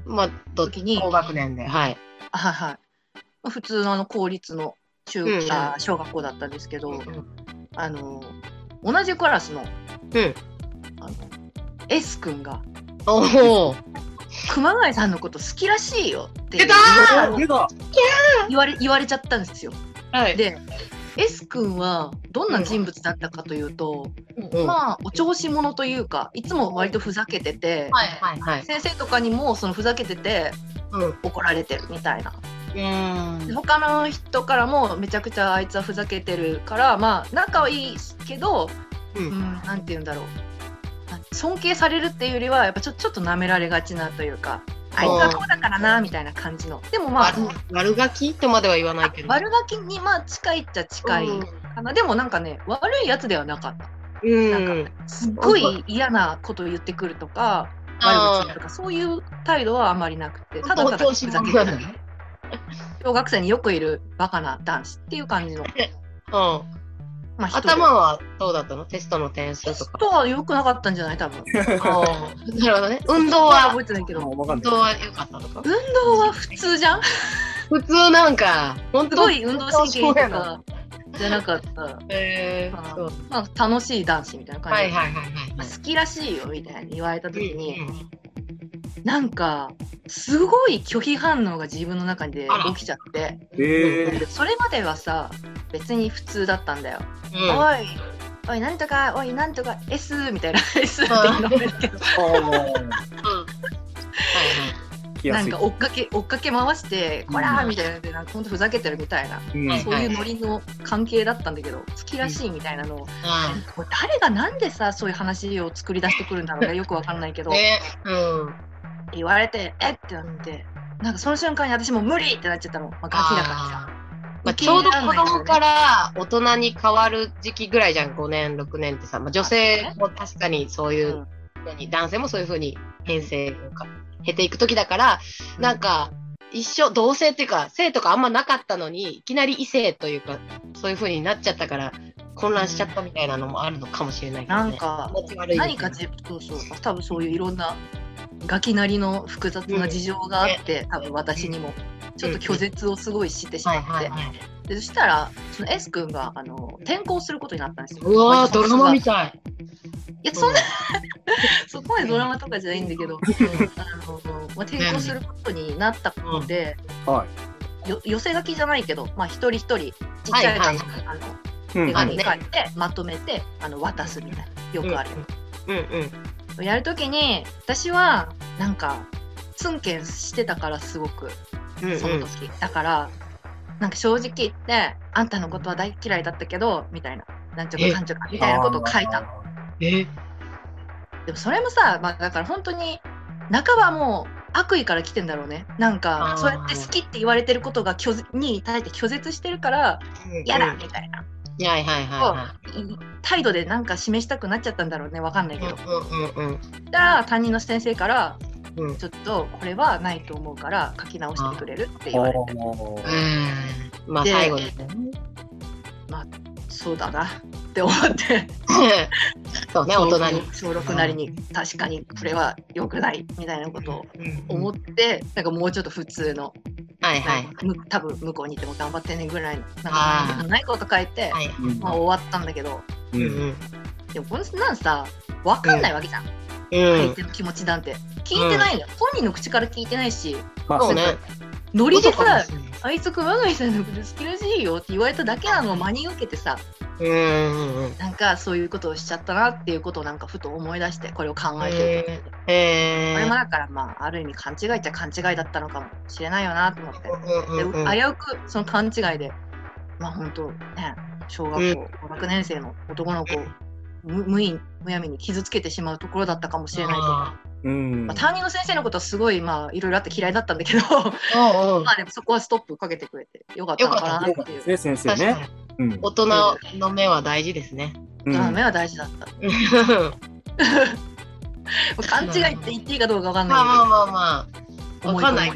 う、まあ、時に高学年で。はい。あはいはい。まあ普通のあの公立の中、うんうんあ小学校だったんですけど、うん。あの同じクラスのうん。あの S 君がおお。熊谷さんのこと好きらしいよって言われちゃったんですよ。はい。で S 君はどんな人物だったかというと、うんまあお調子者というかいつも割とふざけてて、はいはいはい。先生とかにもそのふざけててうん。怒られてるみたいな。うんで。他の人からもめちゃくちゃあいつはふざけてるからまあ仲はいいけど、ううんん、なんて言うんだろうな尊敬されるっていうよりはやっぱちょちょっと舐められがちなというかあいつはこうだからなみたいな感じの。でもまあ悪悪ガキとまでは言わないけど。悪ガキにまあ近いっちゃ近いかな、でもなんかね悪いやつではなかった。うん。なんすっごい嫌なことを言ってくるとか悪口とかそういう態度はあんまりなくて。ただただふざけてる小学生によくいるバカな男子っていう感じの、うん。まあ、頭はどうだったの？テストの点数とか。とは良くなかったんじゃない？多分。なるほどね。運動は、覚えてないけど。運動は良かったとか？運動は普通じゃん？普通なんか、本当すごい運動神経とかじゃなかった。えー、そう。まあ、楽しい男子みたいな感じで、はいはいはいはい。まあ好きらしいよみたいに言われた時に、うんうんなんかすごい拒否反応が自分の中で起きちゃって。えそれまではさ別に普通だったんだよ。うん。おいおいなんとかおいなんとか S みたいな。S って言うけどなんか追っかけ追っかけ回して「こら!」みたいなのでなんかほんとふざけてるみたいな。うん。はいそういうノリの関係だったんだけど好きらしいみたいなのを。うん。誰がなんでさそういう話を作り出してくるんだろうねよくわかんないけど、ね、うん。言われてえってなって。なんかその瞬間に私も無理ってなっちゃったの、まあ、ガキだからさまあ、ちょうど子供から大人に変わる時期ぐらいじゃん、5年、6年ってさ、まあ、女性も確かにそういうふうに、男性もそういうふうに変性をか経ていく時だから、なんか、一緒、同性っていうか、性とかあんまなかったのに、いきなり異性というか、そういうふうになっちゃったから、混乱しちゃったみたいなのもあるのかもしれないけど、ね。なんか何かじそうそう。多分そういういろんなガキなりの複雑な事情があって、多分私にもちょっと拒絶をすごいしてしまって、はいはいはい。でそしたらその S 君があの転校することになったんですよ。うわー、ドラマみいたい。やそんな そこまでドラマとかじゃないんだけど、あのまあ、転校することになったことで、はい。よ寄せ書きじゃないけど、まあ、一人一人ちっちゃい感じ、はいあのうん手あるね紙に書いてまとめてあの渡すみたいなよくある、うんうん。やるときに私はなんかツンケンしてたからすごくうんうん。その時、だからなんか正直言ってあんたのことは大嫌いだったけどみたいな。なんちゃかかんちゃかみたいなことを書いたの。え？でもそれもさ、まあ、だから本当に半ばもう悪意から来てんだろうね。なんかそうやって好きって言われてることが拒絶に対して拒絶してるから嫌だみたいな、はいはいはいい。態度でなんか示したくなっちゃったんだろうね。わかんないけど、うんうんうんだから担任の先生からちょっとこれはないと思うから書き直してくれるって言われて。まあで最後ですね。そうだな。って思って。そうね大人に。小6なりに。確かにこれは良くないみたいなことを思っってなんかもうちょっと普通の。はいはい。多分向こうにいても頑張ってねぐらいの。なんかないこと書いて、まあ、終わったんだけど。ううん。んでもこんなんさ分かんないわけじゃん、うん相手の気持ちなんて。聞いてないんだよ、本人の口から聞いてないし。まあそうね。ノリでさあいつ熊谷さんのこと好きらしいよって言われただけなのを真に受けてさ。うん。うんうん。なんかそういうことをしちゃったなっていうことをなんかふと思い出してこれを考えてる時に、えこれもだからまあある意味勘違いっちゃ勘違いだったのかもしれないよなと思って。でうんうんうん。危うくその勘違いでまあ本当ね小学校6年生の男の子を無無意むやみに傷つけてしまうところだったかもしれないと、あうん。まあ、担任の先生のことはすごいまあいろいろあって嫌いだったんだけど。まあでもそこはストップかけてくれてよかったのかなっていう。ね、先生ね。に。うん。大人の目は大事ですね。うん。あ目は大事だった。勘違いって言っていいかどうかわかんまあまあないまあ。まけどわかんない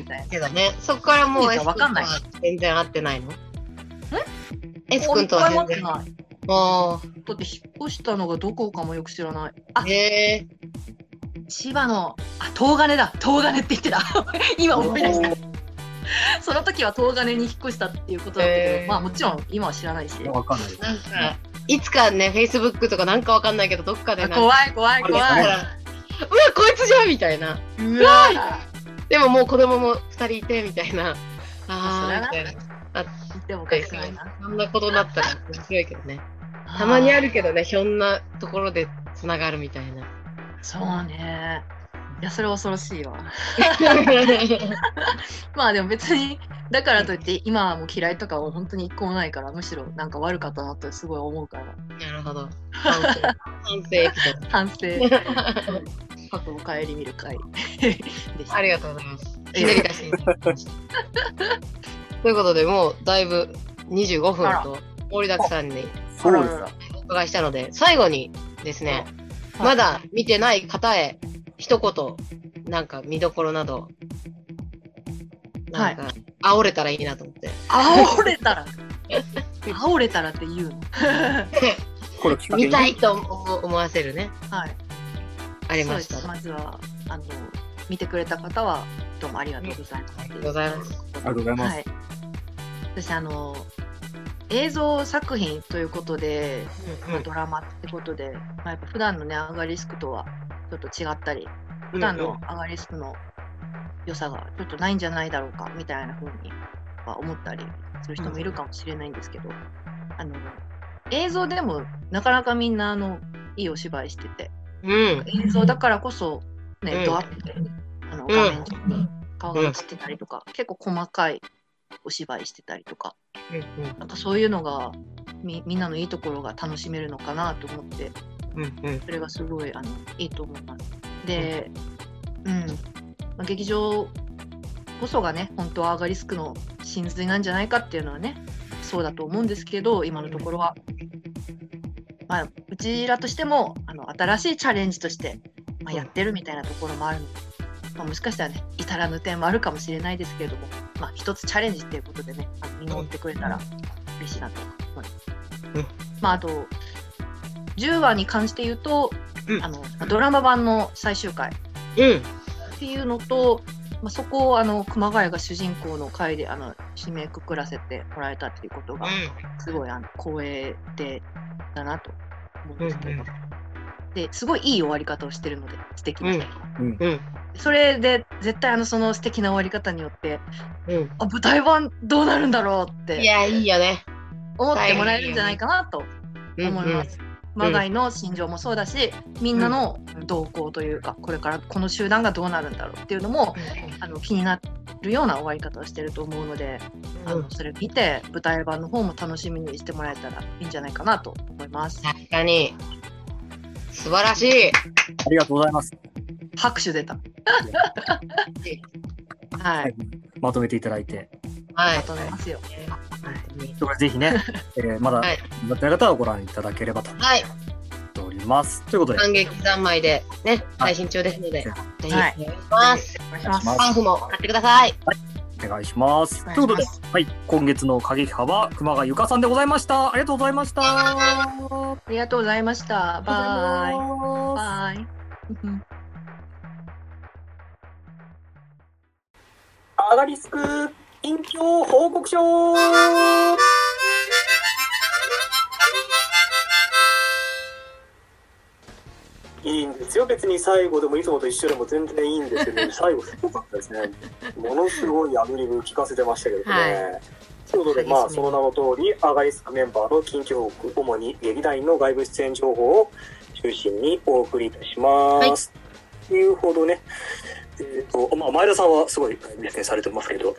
ね。そこからもういい S かわかんない。君とは全然会ってないの ?S 君とは全然。あだって引っ越したのがどこかもよく知らない。あえ千葉のあ東金だ。東金って言ってた。今思い出した。その時は東金に引っ越したっていうことだったけど、まあもちろん今は知らないし。わかんない。なんかいつかね Facebook とかなんかわかんないけどどっかでなんか怖い怖い怖い。うわこいつじゃんみたいな。うわ。でももう子供も二人いて、みたいな。ああ、みたいな。あでもおかしくないな。そんなことになったら面白いけどね。たまにあるけどね、ひょんなところで繋がるみたいな。そうね。いや、それ恐ろしいわ。まあでも別に、だからといって、今はもう嫌いとかは本当に一個もないから、むしろなんか悪かったなってすごい思うから、なるほど。反省。反省 過去を顧みる会。ありがとうございます。ひねり出しに。ということで、もうだいぶ25分と盛りだくさんにそうですか。お伺いしたので、最後にですね、まだ見てない方へ一言、なんか見どころなど、なんか、煽れたらいいなと思って。煽れたら 煽れたらって言うのこれ 見たいと思思わせるね、はい。ありました。まずは、あの、見てくれた方は、どうもありがとうございます。ありがとうございます。ありがとうございます。はい。私、あの、映像作品ということで、まあドラマってことで、まあ、やっぱ普段のね、上がりスクとはちょっと違ったり、普段の上がりスクの良さがちょっとないんじゃないだろうか、みたいな風には思ったりする人もいるかもしれないんですけど、あの、映像でもなかなかみんな、あの、いいお芝居してて、うん。うん。映像だからこそ、ね、うん。ドアップで、あの、ん画面上に顔が映ってたりとか、結構細かいお芝居してたりとか、うんなんかそういうのがみみんなのいいところが楽しめるのかなと思って。うんうん。それがすごいあのいいと思います。で、うん。まあ、劇場こそがね本当はアガリスクの真髄なんじゃないかっていうのはねそうだと思うんですけど今のところは、まあ、うちらとしてもあの新しいチャレンジとして、まあ、やってるみたいなところもある。ので、まあ、もしかしたらね至らぬ点もあるかもしれないですけれども、まあ、一つチャレンジっていうことでねあの見守ってくれたら嬉しいなと。思います。うん。まあ、あと10話に関して言うと、うん。あのドラマ版の最終回うん。っていうのと、まあ、そこをあの熊谷が主人公の回であの締めくくらせてもらえたっていうことがすごいあの光栄でだなと思うんですけど、うんうん。ですごいいい終わり方をしてるので素敵な、うん。うん。それで絶対あのその素敵な終わり方によってうん。あ舞台版どうなるんだろうっていや、いいよね。思ってもらえるんじゃないかなとうん思います。マガイの心情もそうだし、みんなの動向というか、これからこの集団がどうなるんだろうっていうのも、あの気になるような終わり方をしてると思うので、あうんのそれ見て舞台版の方も楽しみにしてもらえたらいいんじゃないかなと思います。確かに。素晴らしい。ありがとうございます。拍手出た。はい、まとめていただいて。はい。まとめますよ。本当にといぜひね、えーまだはいやってない方はご覧いただければと思はい。っております。ということで、感激三昧でね、配信中ですので、ぜひお願はいいします。お願いパンフも買ってください。お願いします。お願いしますということで、はい、今月の過激派は熊谷ゆかさんでございました。ありがとうございました。ありがとうございました。バイ。イ。バイ。アガリスク近況報告書。いいんですよ。別に最後でもいつもと一緒でも全然いいんですけど 最後すごかったですね。ものすごいアドリブ聞かせてましたけどね、はい。ということで、まあ、その名の通り、アガリスクメンバーの近況報告、主に劇団員の外部出演情報を中心にお送りいたします。というほどね、えっ、と、まあ、前田さんはすごい熱演されてますけど、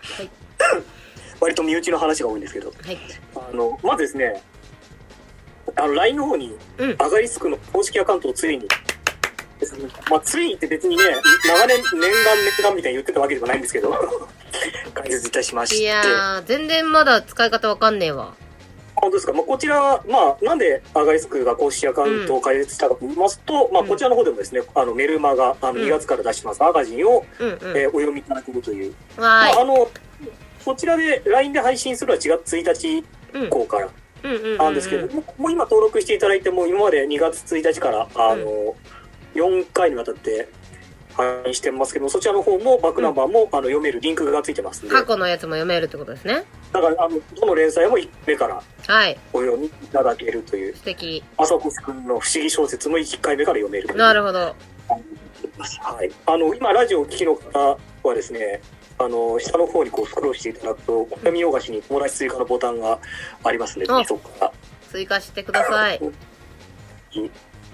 割と身内の話が多いんですけど、はい。あの、まずですね、あの、LINE の方に、うんアガリスクの公式アカウントをついに、まあ、ついにって別にね、長年、念願念願みたいに言ってたわけではないんですけど、解説いたしまして。いやー、全然まだ使い方わかんねえわ。本当ですか、まあ、こちらは、まあ、なんでアガリスクが公式アカウントを開設したかと言いますと、まあ、うん。こちらの方でもですね、あのメルマガ、あのうん。2月から出します。アガジンを、うんうん。えーお読みいただけるという、わまあ。あの、こちらで LINE で配信するのは4月1日うん。以降から。なんですけど、もうもう今登録していただいても、今まで2月1日から、あの、4回にわたって配信してますけど、そちらの方もバックナンバーも、あの読めるリンクがついてます過去のやつも読めるってことですね。だから、あの、どの連載も1回目からはい。お読みいただけるという、素敵。朝越くんの不思議小説も1回目から読めるなるほど。はい。あの、今、ラジオをお聞きの方はですね、あの、下の方にこうスクロールしていただくと、小見洋菓子に友達追加のボタンがありますので、そこから追加してください。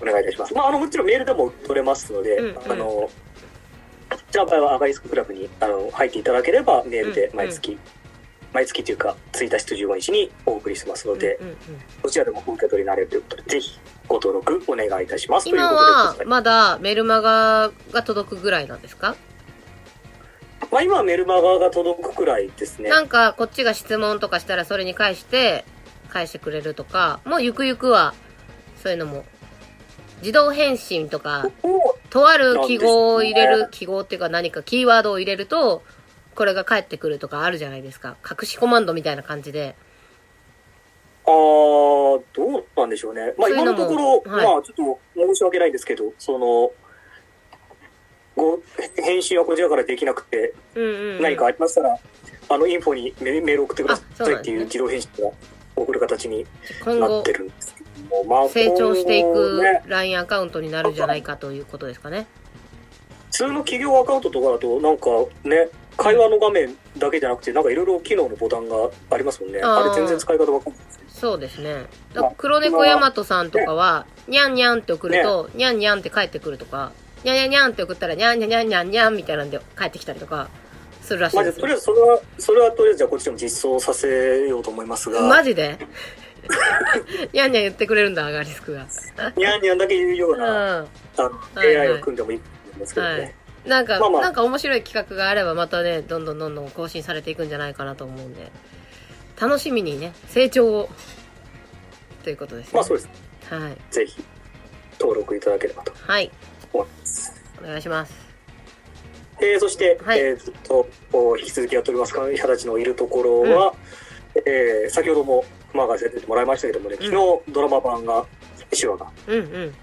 お願いいたします。まあ、あの、もちろんメールでも取れますので、うんうんあの、こちらの場合はアガリスククラブにあの入っていただければ、メールで毎月、毎月というか、1日と15日にお送りしますので、うんうんどちらでもお受け取りになれるということで、ぜひご登録お願いいたします。今はまだメルマガが届くぐらいなんですか？まあ、今はメルマガが届くくらいですね。なんかこっちが質問とかしたらそれに返して返してくれるとか、もうゆくゆくはそういうのも自動返信とか、とある記号を入れる、記号っていうか何かキーワードを入れると、これが返ってくるとかあるじゃないですか。隠しコマンドみたいな感じで。あー、どうなんでしょうね。まあ、今のところ、はいまあ、ちょっと申し訳ないんですけど、その、ご、返信はこちらからできなくて、うんうん、うん。何かありましたら、あの、インフォにメメール送ってくださいっていう自動返信が送る形になってるんですけども、まあ、成長していくね、LINE アカウントになるんじゃないかということですかね。普通の企業アカウントとかだと、なんかね、会話の画面だけじゃなくて、なんかいろいろ機能のボタンがありますもんね。あれ全然使い方わかんないそうですね。黒猫ヤマトさんとかは、にゃんにゃんって送ると、にゃんにゃんって返ってくるとか、にゃんにゃんにゃんって送ったら、にゃんにゃんにゃんにゃんにゃんみたいなんで返ってきたりとか、するらしいまあ、じゃあ。とりあえずそれは、それはとりあえずじゃあこっちでも実装させようと思いますが、マジで？にゃんにゃん言ってくれるんだ、アガリスクが。にゃんにゃんだけ言うよううん。な、はあの、はいはい AI を組んでもいいんですけどね。い。なんか、まあまあなんか面白い企画があればまたね、どんどんどんどん更新されていくんじゃないかなと思うんで、楽しみにね、成長を、ということですね。まあそうです。はい。ぜひ、登録いただければとはい。思います。お願いします。えーそして、はいえっと引き続きやっておりますか、二十歳のいるところは、えー先ほどもまあせてもらいましたけどもね、昨日ドラマ版が、手話がうんうん。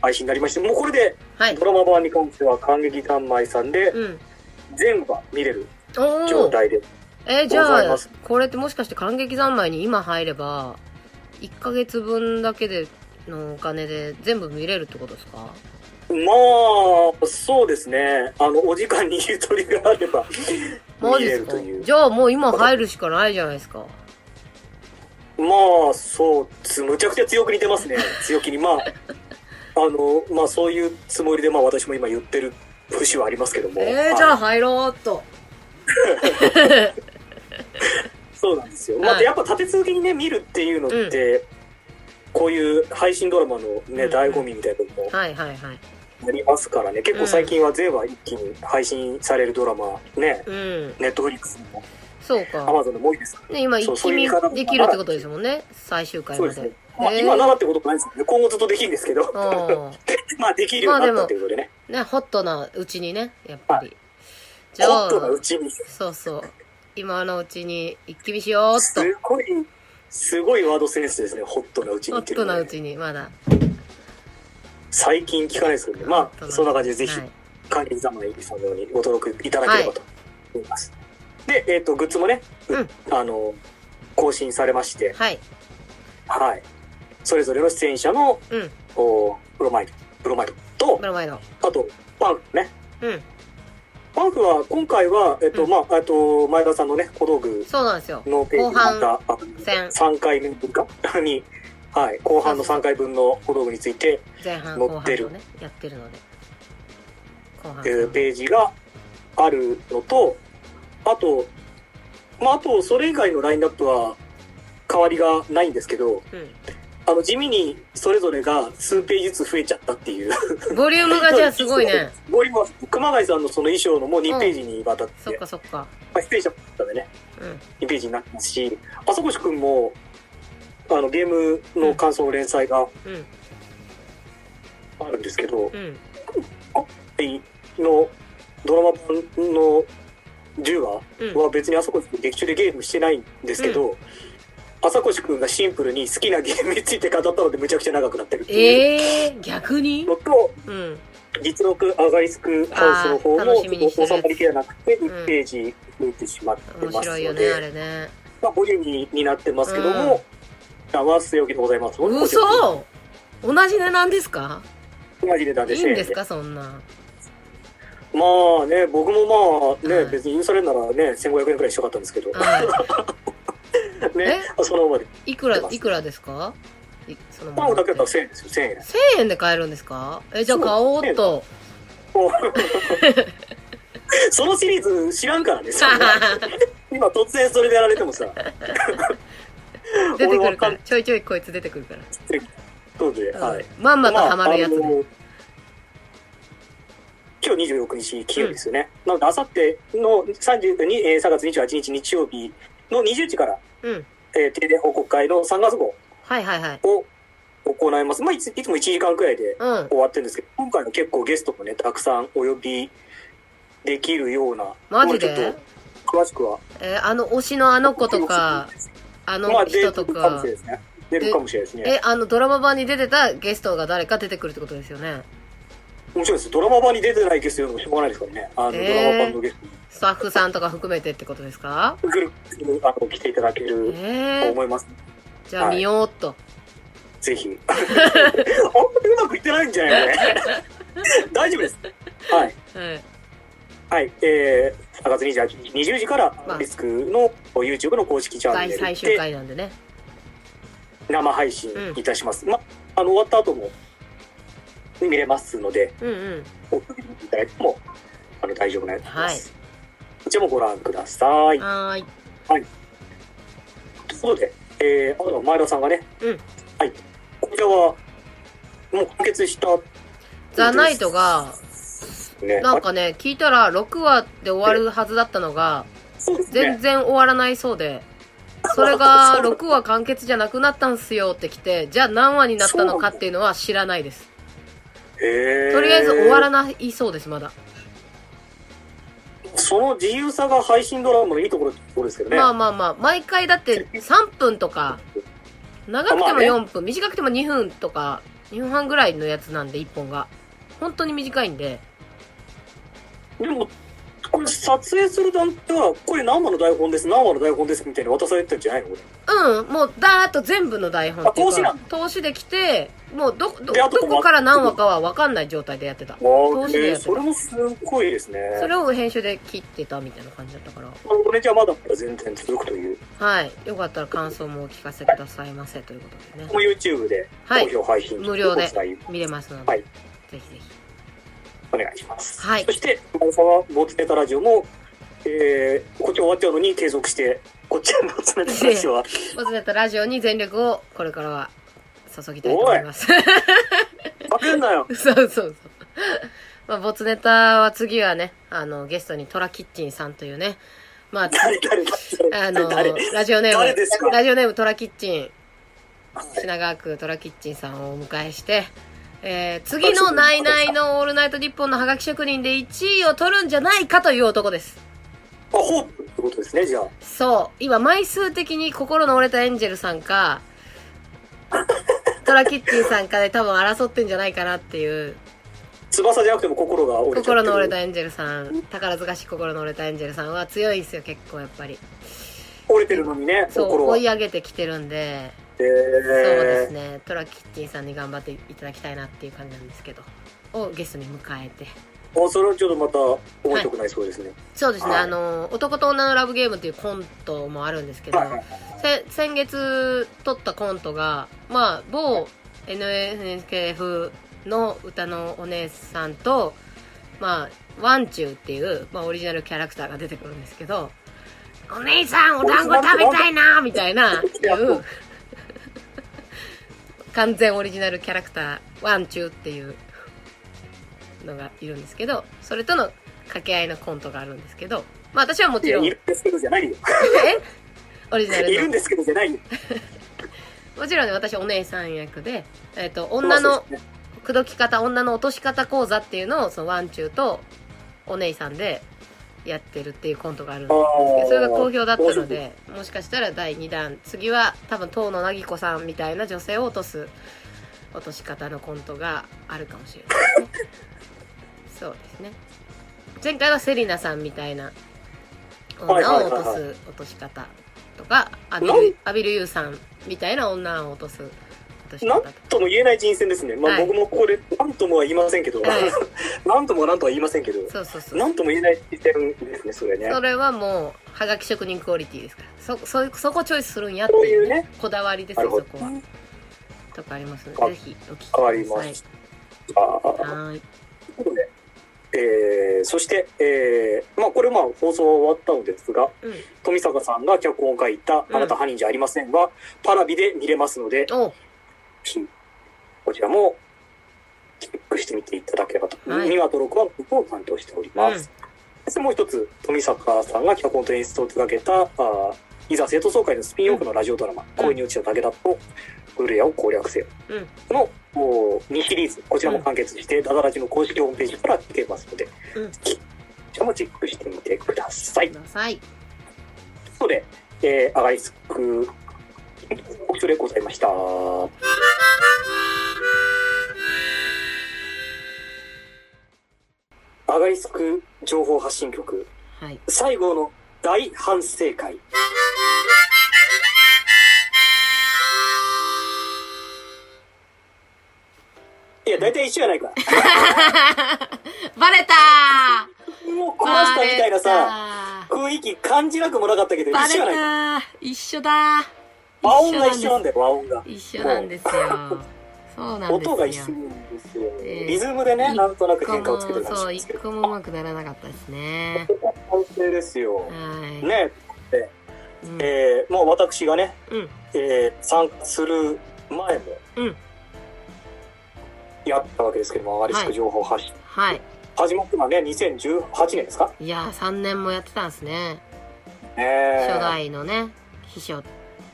配信になりまして、もうこれではいド。ラマ版に関しては感激三昧さんでうん。全話見れる状態で、えーじゃあこれってもしかして感激三昧に今入れば、1ヶ月分だけでのお金で全部見れるってことですか？まあ、そうですね、あの、お時間にゆとりがあれば 見れるという。じゃあもう今入るしかないじゃないですか。まあ、そうつ、むちゃくちゃ強く似てますね。強気に。まあ、あの、まあそういうつもりで、まあ私も今言ってる節はありますけども。えー、はいじゃあ入ろうっと。そうなんですよ。はいまあ、やっぱ立て続けにね、見るっていうのって、こういう配信ドラマのね、うん醍醐味みたいなのもはいはいはい。ありますからね。結構最近は全話一気に配信されるドラマ、ね、うん。ネットフリックスもそうか。アマゾンでも多いです。ね、今一気見できるってことですもんね。最終回までそうですね。。まあ、えー今ならってこともないですけどね。今後ずっとできるんですけど。あ まあ、できるようになったことでね。あ。ね、ホットなうちにね、やっぱり。じゃホットなあう、ちに。そうそう。今のうちに一気見しようっと。すごい、すごいワードセンスですね。ホットなうちにホットなうちに、まだ。最近聞かないですけどね。まあ、そんな感じでぜひはい、管理ざまいさんのようにご登録いただければと思います。で、えっ、と、グッズもね、ううんあの、更新されまして、はい。はい。それぞれの出演者の、うん。おプロマイド、プロマイドとブ、ロマイド。あと、パンフね。うん。パンフは、今回は、えっ、と、うんまあ、えっと、前田さんのね、小道具そうなんですよ。のページに後半また、あ戦3回分か？に、はい、後半の3回分の小道具について、前半載ってる後半とね、やってるので。後半えーページがあるのと、あと、まあ、あと、それ以外のラインナップは変わりがないんですけど、あの、地味にそれぞれが数ページずつ増えちゃったっていう。うん。ボリュームがじゃあ すごいね。ボリュームは熊谷さんのその衣装のもう2ページにわたって、そっかそっか。まあ、出演者だったんでね、うん。2ページになってますし、朝越くんも、あの、ゲームの感想連載がうん。あるんですけど、うん。のドラマ版の10話うん。は別に朝越くん劇中でゲームしてないんですけど、朝越くんがシンプルに好きなゲームについて語ったのでむちゃくちゃ長くなってる。っていうええー、逆に？のと、うん。実録アガリスクハウスの方も収まりきれなくてん。1ページ増えてしまって面ます白いよね、ので、あれね。まあ、ボリューミーになってますけども、合わせ置きでございます。嘘。同じ値段ですか？同じ値段でいい1000円でんですか、そんな。ままあね、僕もまあね、はい別に許されるならね、1500円くらいしたかったんですけど、は ね、そのままで。い。いくら、いくらですか？いそのパンだけだったら1000 1000円ですよ、1000円。円で買えるんですか？え、じゃあ買おうっと。そのシリーズ知らんからね、今突然それでやられてもさ、出てくるからん。ちょいちょいこいつ出てくるから。そうで、うんはい。まんまとハマるやつね。まああの今日26日金曜日ですよね。なので、あさっての30にえー3月28日日曜日の20時から、うん。えー、定例報告会の3月号はいはいはい。を行います。まあ、いついつも1時間くらいでうん。終わってるんですけど、今回も結構ゲストもね、たくさんお呼びできるような、マジで？もうちょっと詳しくは、えーあの推しのあの子とか、あのまあ、出人とかるかもしれない、ですね。出るかもしれないですね。え、あのドラマ版に出てたゲストが誰か出てくるってことですよね。面白いです。ドラマ版に出てないゲストよりもしょうがないですからね。あの、えードラマ版のゲススタッフさんとか含めてってことですか？ト来る、あの、来ていただけるとえー、思います。じゃあ見ようっと。ぜひ。あんまりうまくいってないんじゃないのね。大丈夫です。はい。はい。はい。えー、3月28日20時からまあ、リスクの YouTube の公式チャンネル回最終で回なんでね。生配信いたします。ま、あの、終わった後も見れますので、うんうん。お聞きいただいても、あの、大丈夫なやつです。こちらもご覧ください。はーい。ということで、えー、あと前田さんがね、うんはい。こちらは、もう完結した、ザ・ナイトが、ね。なんかね、聞いたら6話で終わるはずだったのが、ね。全然終わらないそうで、それが6話完結じゃなくなったんすよって来て、じゃあ何話になったのかっていうのは知らないです。とりあえず終わらないそうです、まだ。その自由さが配信ドラマのいいところってところですけどね。まあまあまあ、毎回だって3分とか、長くても4分、短くても2分とか、2分半ぐらいのやつなんで、1本が。本当に短いんで。でも、これ撮影する段階は、これ何話の台本です、何話の台本ですみたいに渡されてるんじゃないの？うん、もうダーッと全部の台本っていうかあ投資な、投資できて、もうど、ど、であとどこから何話かは分かんない状態でやってた。あ投資でえーやってた。それもすごいですね。それを編集で切ってたみたいな感じだったから。これじゃまだまだ全然続くという。はい。よかったら感想もお聞かせくださいませということでね。もう YouTube ではい好評配信無料でお伝え見れますので、はいぜひぜひ。お願いします。はいそして、今井さんはボツネタラジオも、えー、こっち終わっちゃうのに継続して、こっちのボツネタラジオは、ボツネットラジオに全力をこれからは注ぎたいと思います。負け んなよ。そうそうそう。まあ、ボツネタは次はね、あの、ゲストにトラキッチンさんというね、まあ、あの誰、ラジオネーム、ラジオネームトラキッチン、品川区トラキッチンさんをお迎えして、えー、次のナイナイのオールナイト日本のハガキ職人で1位を取るんじゃないかという男です。あ、ホープってことですね、じゃあ。そう。今、枚数的に心の折れたエンジェルさんか、トラキッチンさんかで多分争ってんじゃないかなっていう、翼じゃなくても心が折れ。心の折れたエンジェルさん、宝塚市心の折れたエンジェルさんは強いんですよ、結構やっぱり。折れてるのにね、そう。追い上げてきてるんで、えそうですー、ね、トラキッチンさんに頑張っていただきたいなっていう感じなんですけど、をゲストに迎えて。あ、それはちょっとまた面白くなりそうですね。そうですね、はい。あの、男と女のラブゲームっていうコントもあるんですけど、はい先月撮ったコントが、まあ、某 NHKF の歌のお姉さんと、まあ、ワンチューっていう、まあ、オリジナルキャラクターが出てくるんですけど、お姉さんお団子食べたいなみたいな、いう、完全オリジナルキャラクター、ワンチューっていうのがいるんですけど、それとの掛け合いのコントがあるんですけど、まあ私はもちろん、いるんですけどじゃないよ。え？オリジナルの？いるんですけどじゃないよ。もちろんね、私お姉さん役で、えっ、と、女の口説き方、女の落とし方講座っていうのを、そのワンチューとお姉さんでやってるっていうコントがあるんですけど、それが好評だったので、もしかしたら第2弾、次は多分、東野凪子さんみたいな女性を落とす、落とし方のコントがあるかもしれないですね。そうですね。前回はセリナさんみたいな女を落とす落とし方とか、アビル、アビルユーさんみたいな女を落とすとしたかと。とも言えない人選ですね。まあ、はい僕もここでなんともは言いませんけど、はい なんともはなんとは言いませんけど、そうそうそう。なんとも言えない人選ですね、それねそ。れはもう、はがき職人クオリティですから。そ、そ、そこチョイスするんやってそういね、いううね、こだわりですよ、そこは。とかありますのあで、ぜひお聞きくだ変わさい。りました。はーい。えー、そして、えー、まあこれまあ放送は終わったのですが、うん。富坂さんが脚本を書いた「あなた犯人じゃありませんが」パラビで見れますので、おこちらもチェックしてみていただければと。はい2話と6話僕を担当しております。そしてもう一つ、富坂さんが脚本と演出を手掛けた、あーいざ生徒総会のスピンオフのラジオドラマ、恋に落ちた武田と、ウルヤを攻略せよ。うん。のお2シリーズ、こちらも完結して、ダダラジの公式ホームページから聞けますので、うんこちらもチェックしてみてください。ください。ということで、えー、アガリスク、お一人でございました。アガリスク情報発信局、はい。最後の大反省会。いや、大体一緒やないか。バレたもうーこましたみたいなさ、さ雰囲気感じなくもなかったけど、一緒やないか。一緒だ和音が一緒なんだよ、和音が。一緒なんですよ。そうなんですよ。音が一緒なんですよ。ええリズムでね、なんとなく変化をつけても、そう、る感じですけど。一個もうまくならなかったですね。完成ですよ。はい。ね、うん。えーもう私がね、うん。えー参加する前も、うんやったわけですけども、アガリスク情報発信。はい。始まったのはね、2018年ですか？いやー、3年もやってたんですね。ねえ初代のね、秘書、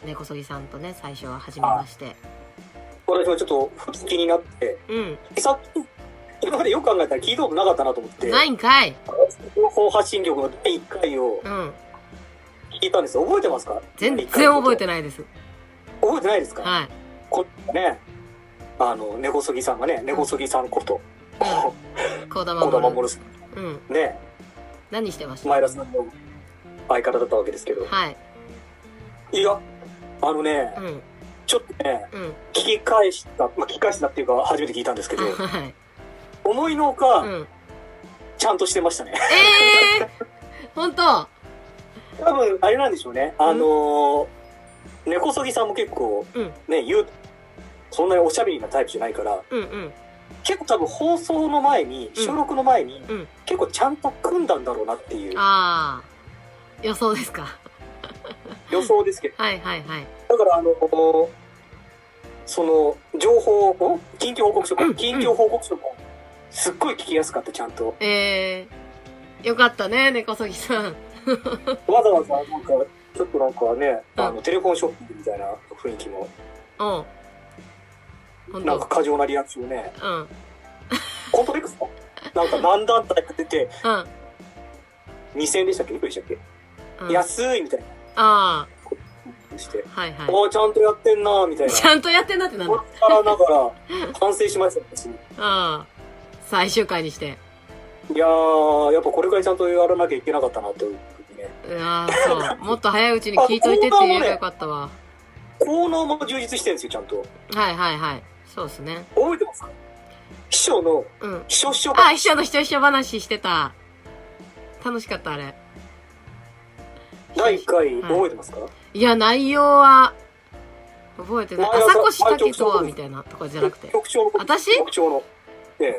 根こそぎさんとね、最初は始めまして。私もちょっとふと気になって、うん。さっき、今までよく考えたら聞いたことなかったなと思って、ないんかい情報発信局の第1回をうん。聞いたんですよ。覚えてますか？全然覚えてない。です。覚えてないですか？はい。こね、あの、根こそぎさんがね、根こそぎさんこと、小田小田守守さうん。ん、ね、何してました？前田さんの相方だったわけですけど、はい。いや、あのねう、ん。ちょっとね、うん。聞き返した、まあ、聞き返したっていうか、初めて聞いたんですけど、はい。思いのほうか、ん。ちゃんとしてましたね。ええー 本当？多分、あれなんでしょうね。あのー、根こそぎさんも結構、うんね、言う、そんなにおしゃべりなタイプじゃないから、うんうん。結構多分放送の前に、うん収録の前に、うん結構ちゃんと組んだんだろうなっていうああ。予想ですか？予想ですけど、はいはいはい。だからあの、その、情報を、近況報告書かうん近況報告書も、すっごい聞きやすかった、ちゃんと。ええー。よかったね、根こそぎさん。わざわざ、なんか、ちょっとなんかね、うんあの、テレフォンショッピングみたいな雰囲気も、うん。本なんか当過剰なリアクションね、うん。本当ですか？なんか何団体か出て、うん。2000円でしたっけ？いくらでしたっけ、うん。安いみたいあなして、あ。はいはおーちゃんとやってんなみたいい。な。ちゃんとやってんなってなんこだ。っからだから、反省しました、私。ああ。最終回にして。いやー、やっぱこれからちゃんとやらなきゃいけなかったなというふうにね。うわーそう。もっと早いうちに聞いといてって言えばよかったわ。効能も充実してるんですよ、ちゃんと。はいはいはい。そうですね。覚えてますか？秘書の、うん。秘書秘書あ、秘書の秘書秘書話してた。楽しかった、あれ。第1回はい覚えてますか、いや、内容は、覚えてない。朝越武とは、前みたいなとかじゃなくて。私？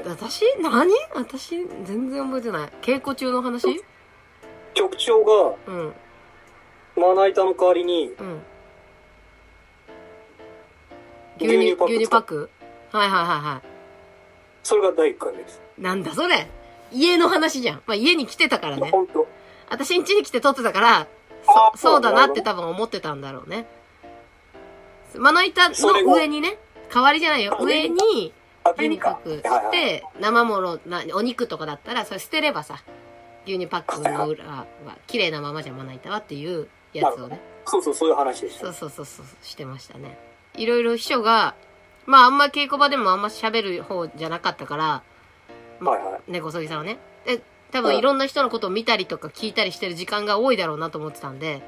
私？何？私、全然覚えてない。稽古中の話？局長が、うん、まな板の代わりに、うん。牛牛乳、乳パック牛乳パック？はいはいはいはそれが第1回目です。い。なんだそれ家の話じゃん。まあ家に来てたからね。本当私ん家に来て撮ってたから、あそそうだなって多分思ってたんだろうね。まな板の上にね、代わりじゃないよ。あ上にあ、牛乳パックはいはいして、生もの、なお肉とかだったら、それ捨てればさ、牛乳パックの裏は綺麗なままじゃまな板はっていうやつをね。そうそう、そういう話でした。そうそうそうそう、してましたね。いろいろ秘書が、まああんま稽古場でもあんま喋る方じゃなかったから、はいはい。ね、小杉さんはね。で、多分いろんな人のことを見たりとか聞いたりしてる時間が多いだろうなと思ってたんで、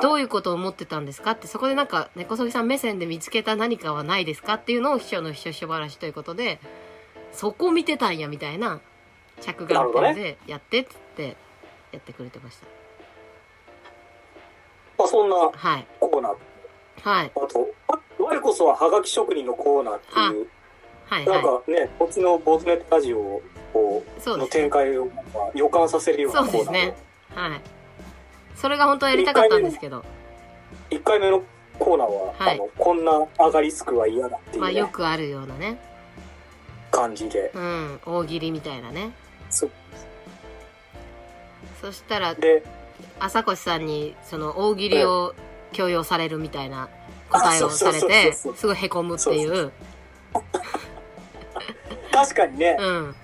どういうことを思ってたんですか？って、そこでなんか、根こそぎさん目線で見つけた何かはないですか？っていうのを秘書の秘書秘書話ということで、そこ見てたんやみたいな着眼点でやってっつってやってくれてました。まあ、そんなはい。コーナー。はい。あと、我こそはハガキ職人のコーナーっていう、はい。なんはかね、こっちのボートネットラジオをのそうです展開をまあ予感させるようなコーナーそうですねい。はい。それが本当はやりたかったんですけど、1回目のコーナーは、はいあのこんな上がりスクは嫌だっていう、まあねよくあるようなね。感じで。うん。大喜利みたいなね。そそしたら、で、朝越さんにその大喜利を強要されるみたいな答えをされてすごいへこむっていう確かにね、うん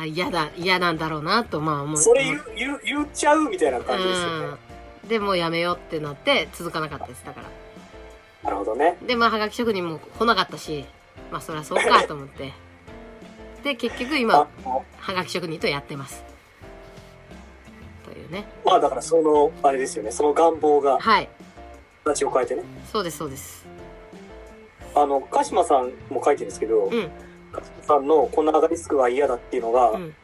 あ嫌だ嫌なんだろうなとまあ思う。それ言う言う言っちゃうみたいな感じですよね。うん。でもうやめようってなって続かなかったですだから。なるほどね。でまあはがき職人も来なかったしまあそりゃそうかと思って。で結局あ今のはがき職人とやってます。というね。まあだからその、あれですよね、その願望がはい。形を変えてね。そうですそうです。あの、鹿島さんも書いてるんですけど、うんさんのこんな上がりスクは嫌だっていうのが、うん。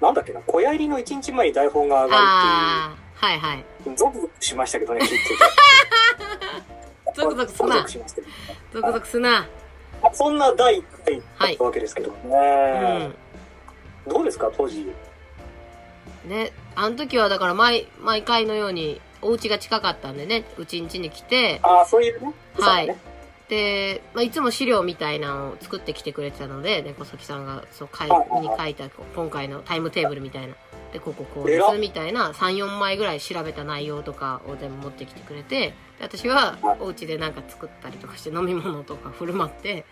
なんだっけな、小屋入りの1日前に台本が上がるああはいはい。っていう、ゾクゾクしましたけどね、聞いてて。ゾクゾクすゾクゾなクしましたけど。ゾクゾクすな。そんな第1回だはいったわけですけどね。うん。どうですか、当時。ね、あの時はだから毎、毎回のように、お家が近かったんでね、うちん家に来て、ああ、そういうね。はい。ねで、まあ、いつも資料みたいなのを作ってきてくれてたので、猫崎さんが、そう、書いに書いた、今回のタイムテーブルみたいな。で、こここうです、みたいな、3、4枚ぐらい調べた内容とかを全部持ってきてくれて、で私ははい、お家でなんか作ったりとかして、飲み物とか振る舞って。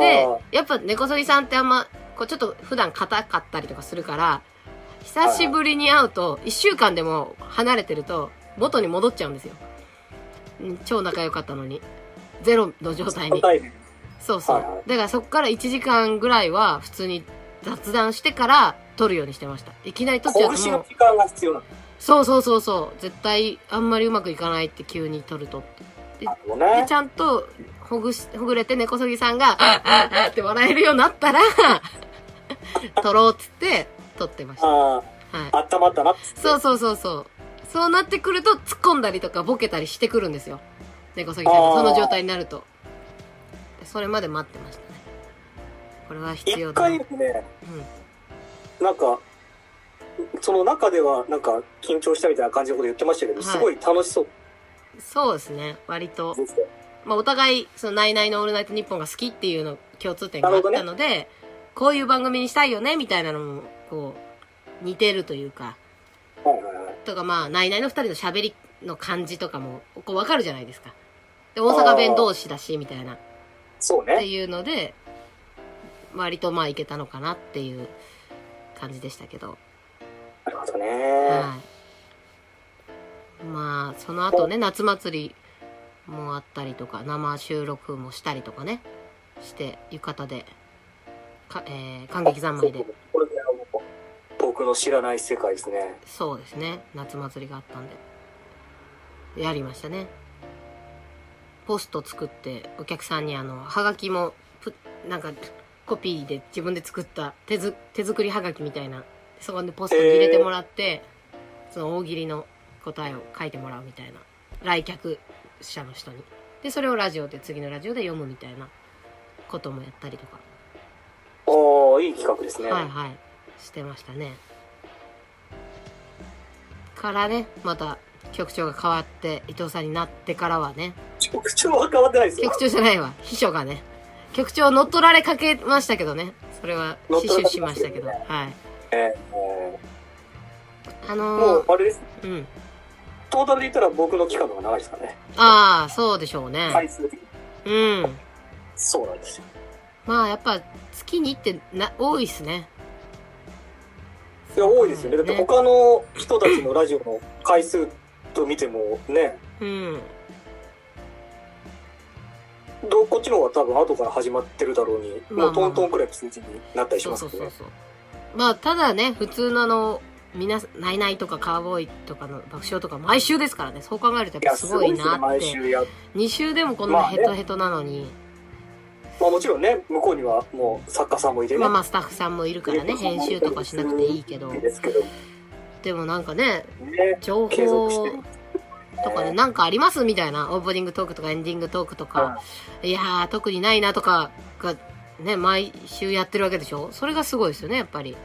で、やっぱ猫そぎさんってあんま、こうちょっと普段硬かったりとかするから、久しぶりに会うと、一週間でも離れてると、元に戻っちゃうんですよ。うん超仲良かったのに。ゼロの状態に。そうそう。はいはいだからそっから1時間ぐらいは普通に雑談してから撮るようにしてました。いきなり撮っちゃうともう、時間が必要なの。そうそうそうそう。絶対あんまりうまくいかないって急に撮るとって。で、ねち。ゃんと、ほぐし、ほぐれて根こそぎさんが、あああって笑えるようになったら、撮ろうっつって、撮ってました。はああ、温まったなっつっ。そうそうそうそう。そうなってくると、突っ込んだりとかボケたりしてくるんですよ。根こそぎさんその状態になると。でそれまで待ってましたね。これは必要一だな。回ね、うん。なんか、その中ではなんか緊張したみたいな感じのこと言ってましたけど、はいすごい楽しそうそうですね。割と。まあ、お互い、その、ナイナイのオールナイトニッポンが好きっていうの、共通点があったので、こういう番組にしたいよね、みたいなのも、こう、似てるというか、はいはいはい。とかまあ、ナイナイの二人の喋りの感じとかも、こう、わかるじゃないですか。で、大阪弁同士だし、みたいな、っそうね。ていうので、割とまあ、いけたのかなっていう感じでしたけど、なるほどね。はい。まあ、その後ね、夏祭りもあったりとか、生収録もしたりとかね、して、浴衣で、か、えー、感激三昧で、これ僕の知らない世界ですね。そうですね、夏祭りがあったんで、やりましたね。ポスト作って、お客さんにあの、はがきも、ぷなんか、コピーで自分で作った手ず手作りはがきみたいな、そこでポストに入れてもらって、その大喜利の答えを書いてもらうみたいな。来客者の人に。で、それをラジオで、次のラジオで読むみたいなこともやったりとか。おー、いい企画ですね。はいはい。してましたね。からね、また局長が変わって、伊藤さんになってからはね、局長は変わってないですよ局。長じゃないわ、秘書がね、局長乗っ取られかけましたけどね、それは死守しましたけど、はい。えーもあのー、うあれです。うん。トータルで言ったら僕の期間の方が長いですからね。ああ、そうでしょうね。回数的に。うん。そうなんですよ。まあやっぱ月にってな、多いっすね。いや、多いですよね。だって他の人たちのラジオの回数と見てもね、うん。どこっちの方が多分後から始まってるだろうに、まあまあもうトントンくらいの数字になったりしますけどね。そうそうそう。まあただね、普通のあの、みんな、ナイナイとかカーボーイとかの爆笑とか毎週ですからね。そう考えるといや、やっぱすごいなって。毎週やっ2週でもこんなヘトヘトなのに。まあもちろんね、向こうにはもう作家さんもいてね。まあまあスタッフさんもいるからね、編集とかしなくていいけど。でもなんかね、ね、情報てる。とかでなんかありますみたいな、オープニングトークとかエンディングトークとか、いやー、特にないなとかが、ね、毎週やってるわけでしょ？それがすごいですよね、やっぱり。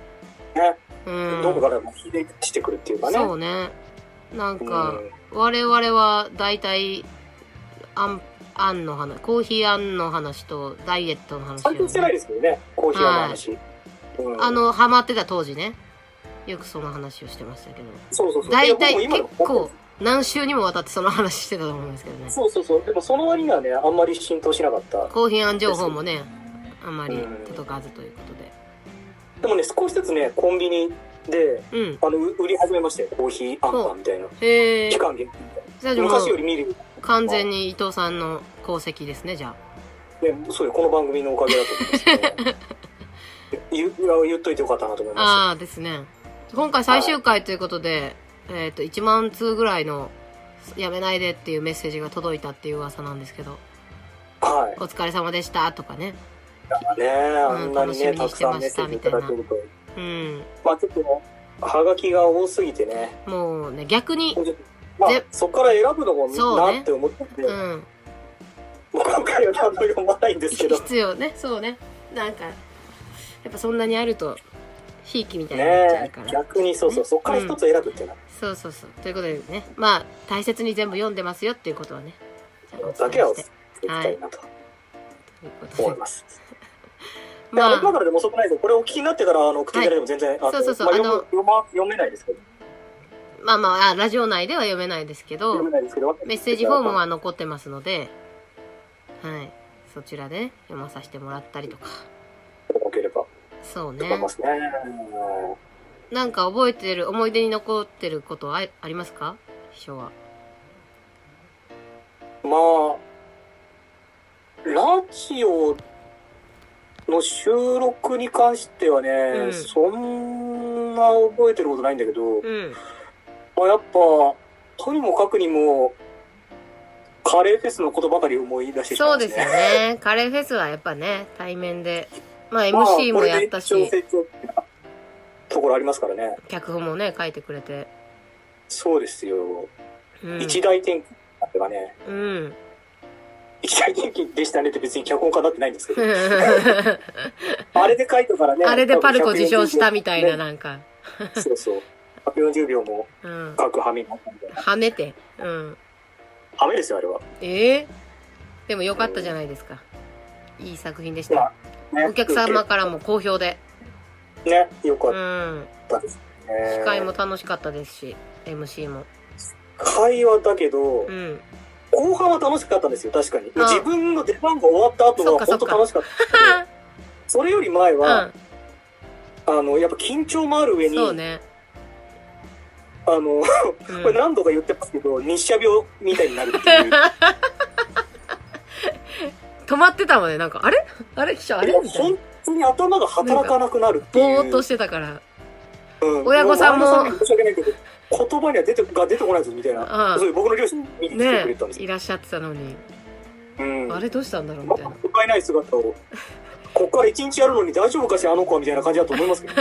ね、うん。どこからも秀でしてくるっていうかね。そうね。なんうんか、我々は大体、あん、あんの話、コーヒーあんの話とダイエットの話を最近してないですけどね、コーヒーの話。うんあ、の、ハマってた当時ね。よくその話をしてましたけど。そうそうそう。大体結構、何週にもわたってその話してたと思うんですけどね。そうそうそう。でもその割にはね、あんまり浸透しなかった。コーヒーあん情報もね、あんまりうん届かずということで。でもね、少しずつね、コンビニで、うん。あの、う売り始めましたよ。コーヒーあんパンみたいな。へえ期。間限定昔よりう、見る。完全に伊藤さんの功績ですね、じゃね、そうよ、この番組のおかげだと思いますね。言っといてよかったなと思いあ。まああーですね。今回最終回ということで、えっ、と、1万通ぐらいの、やめないでっていうメッセージが届いたっていう噂なんですけど。はい。お疲れ様でしたとかね。ねあんなにね、楽しみにたくさんメッセージいただけると。うん。まあちょっと、はがきが多すぎてね。もうね、逆に、まあで、そこから選ぶのもそうねなって思ったんで、う。もうん今回は何も読まないんですけど。必要ね、そうね。なんか、やっぱそんなにあると、ひいきみたいになっちゃうねから。逆にそうそう、そこから一つ選ぶっていうのは、そうそうそう。ということでね、まあ、大切に全部読んでますよっていうことはね、だけはお伝伝えしたいなととい。思います。まあ、まあ、今からでも遅くないですよ。これお聞きになってから、あの、送っていただいても全然、あのそうそうそうまあ、読あのむ読ま読めないですけど。まあまああ、ラジオ内では読めないですけど読め、ないですけど。メッセージフォームは残ってますので、はい。そちらで、ね、読まさせてもらったりとか。よければそうねま。すね。なんか覚えてる、思い出に残ってることはあありますか？秘書は。まあ、ラジオの収録に関してはね、うんそんな覚えてることないんだけど、うん。まあ、やっぱ、とにもかくにも、カレーフェスのことばかり思い出してしまいうまそですよね。カレーフェスはやっぱね、対面で。まあまあ MC もやったしこれ、で一応成長ってなところありますからね。脚本もね、書いてくれて。そうですよ。うん。一大転機ってかね、うん。一大転機でしたねって別に脚本家だってないんですけど、あれで書いたからね。あれでパルコ受賞したみたいな、ねなんか。そうそう。140秒もうん。各はめになったみたいな。はめて。うん。はめですよ、あれは。ええでもよかったじゃないですか。いい作品でした。まあ、ね。お客様からも好評で。ね、よかっうん。たですね。司会も楽しかったですし、MC も。会話だけどう、ん。後半は楽しかったんですよ、確かに。あ自分の出番が終わった後は本当楽しかった。それより前うは、ん。あの、やっぱ緊張もある上に、そうね。あの、うん これ何度か言ってますけど、日射病みたいになるっていう。止まってたもんね。なんか、あれ？あれ？秘書あれ？みたいな本。当に頭が働かなくなるっていう。ぼーっとしてたから。うん親御さんも申し訳ないけど、言葉には出てが出てこないぞみたいな。うんそういう僕の両親見に来てくねれたんですよ。いらっしゃってたのに。うん。あれどうしたんだろうみたいな。不甲斐ない姿を。こっから一日やるのに大丈夫かしらあの子はみたいな感じだと思いますけど。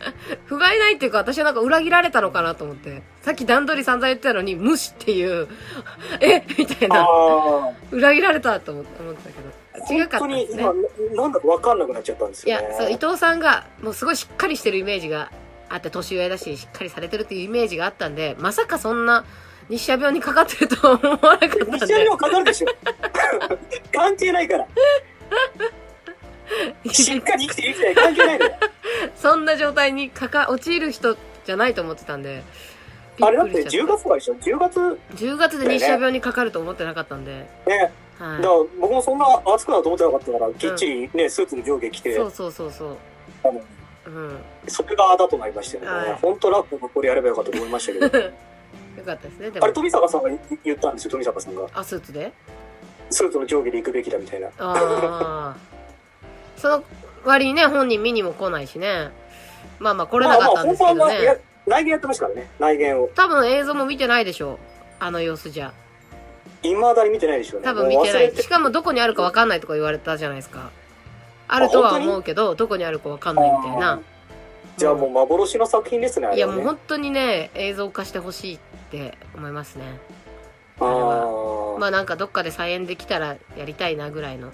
不甲斐ないっていうか、私はなんか裏切られたのかなと思って。さっき段取り散々言ってたのに、無視っていう、え？みたいな。ああ。裏切られたと思思ってたけど。違かった本当にですね今。、なんだか分かんなくなっちゃったんですよね。いや、そう、伊藤さんが、もうすごいしっかりしてるイメージがあって、年上だし、しっかりされてるっていうイメージがあったんで、まさかそんな、日射病にかかってるとは思わなかったんで 日射に。もかかるでしょ。関係ないから。しっかり生きて生きてない関係ないのよ。そんな状態にかか、陥る人じゃないと思ってたんで。びあれだってくりしちゃ10月とかでしょ ?10 月ね。10月で日射病にかかると思ってなかったんで。はだから僕もそんな暑くなると思ってなかったから、きっちりね、スーツの上下着い。て、そうそうそうそう。あのうん。それがあだとなりましたよはいね。本当ラップのこれやればよかったと思いましたけど。よかったですね。であれ、も、富坂さんが言ったんですよ、富坂さんが。あ、スーツで？スーツの上下で行くべきだみたいな。ああ。その割にね、本人見にも来ないしね。まあまあ来れなかったんですけどまあまあ。内言やってましたからね。内言を。多分映像も見てないでしょあの様子じゃ。未だに見てないでしょうね。多分見てない。しかもどこにあるか分かんないとか言われたじゃないですか。あるとは思うけど、どこにあるか分かんないみたいな。じゃあもう幻の作品ですね、あいや。もう本当にね、映像化してほしいって思いますね。あーまあなんかどっかで再演できたらやりたいなぐらいの、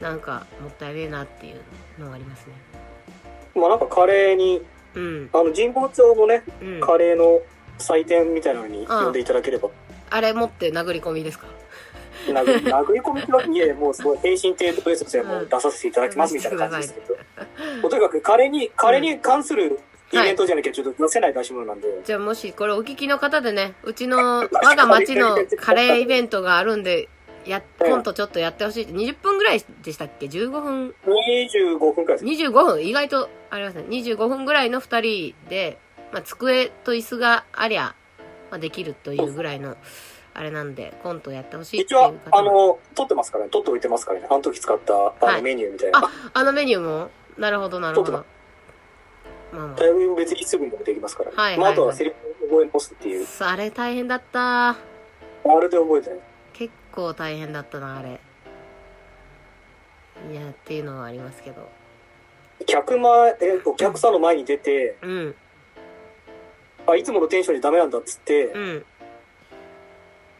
なんかもったいねえなっていうのがありますね。まあなんかカレーに、うん。あの神保町のね、うん。カレーの祭典みたいなのに呼んでいただければ、あれ持って殴り込みですか？殴り殴り込みってわけいやいやもうすごい平身低頭ですよ、もう出させていただきますみたいな感じですけど、とにかくカレーに、カレーに関するイベントじゃなきゃちょっと出せない出し物なんで、じゃあもしこれお聞きの方でね、うちの我が町のカレーイベントがあるんで、や、コントちょっとやってほしいって、20分ぐらいでしたっけ ?15 分？25分くらいです。25分？意外とありますね。25分ぐらいの2人で、まあ、机と椅子がありゃ、まあ、できるというぐらいの、あれなんで、コントやってほしいって一応いう、方あの、撮ってますからね、撮っておいてますからね、あの時使ったあはいのメニューみたいな。あ、あのメニューも？なるほど、なるほど。まあまだいぶ別にすぐにもできますから、はいまあ、あとははいセリフ覚え直すっていう、あ、あれ大変だった。あれで覚えてない。結構大変だったな、あれ。いや、っていうのはありますけど。客前、え、お客さんの前に出て、うん、あ、いつものテンションじゃダメなんだっつって、うん、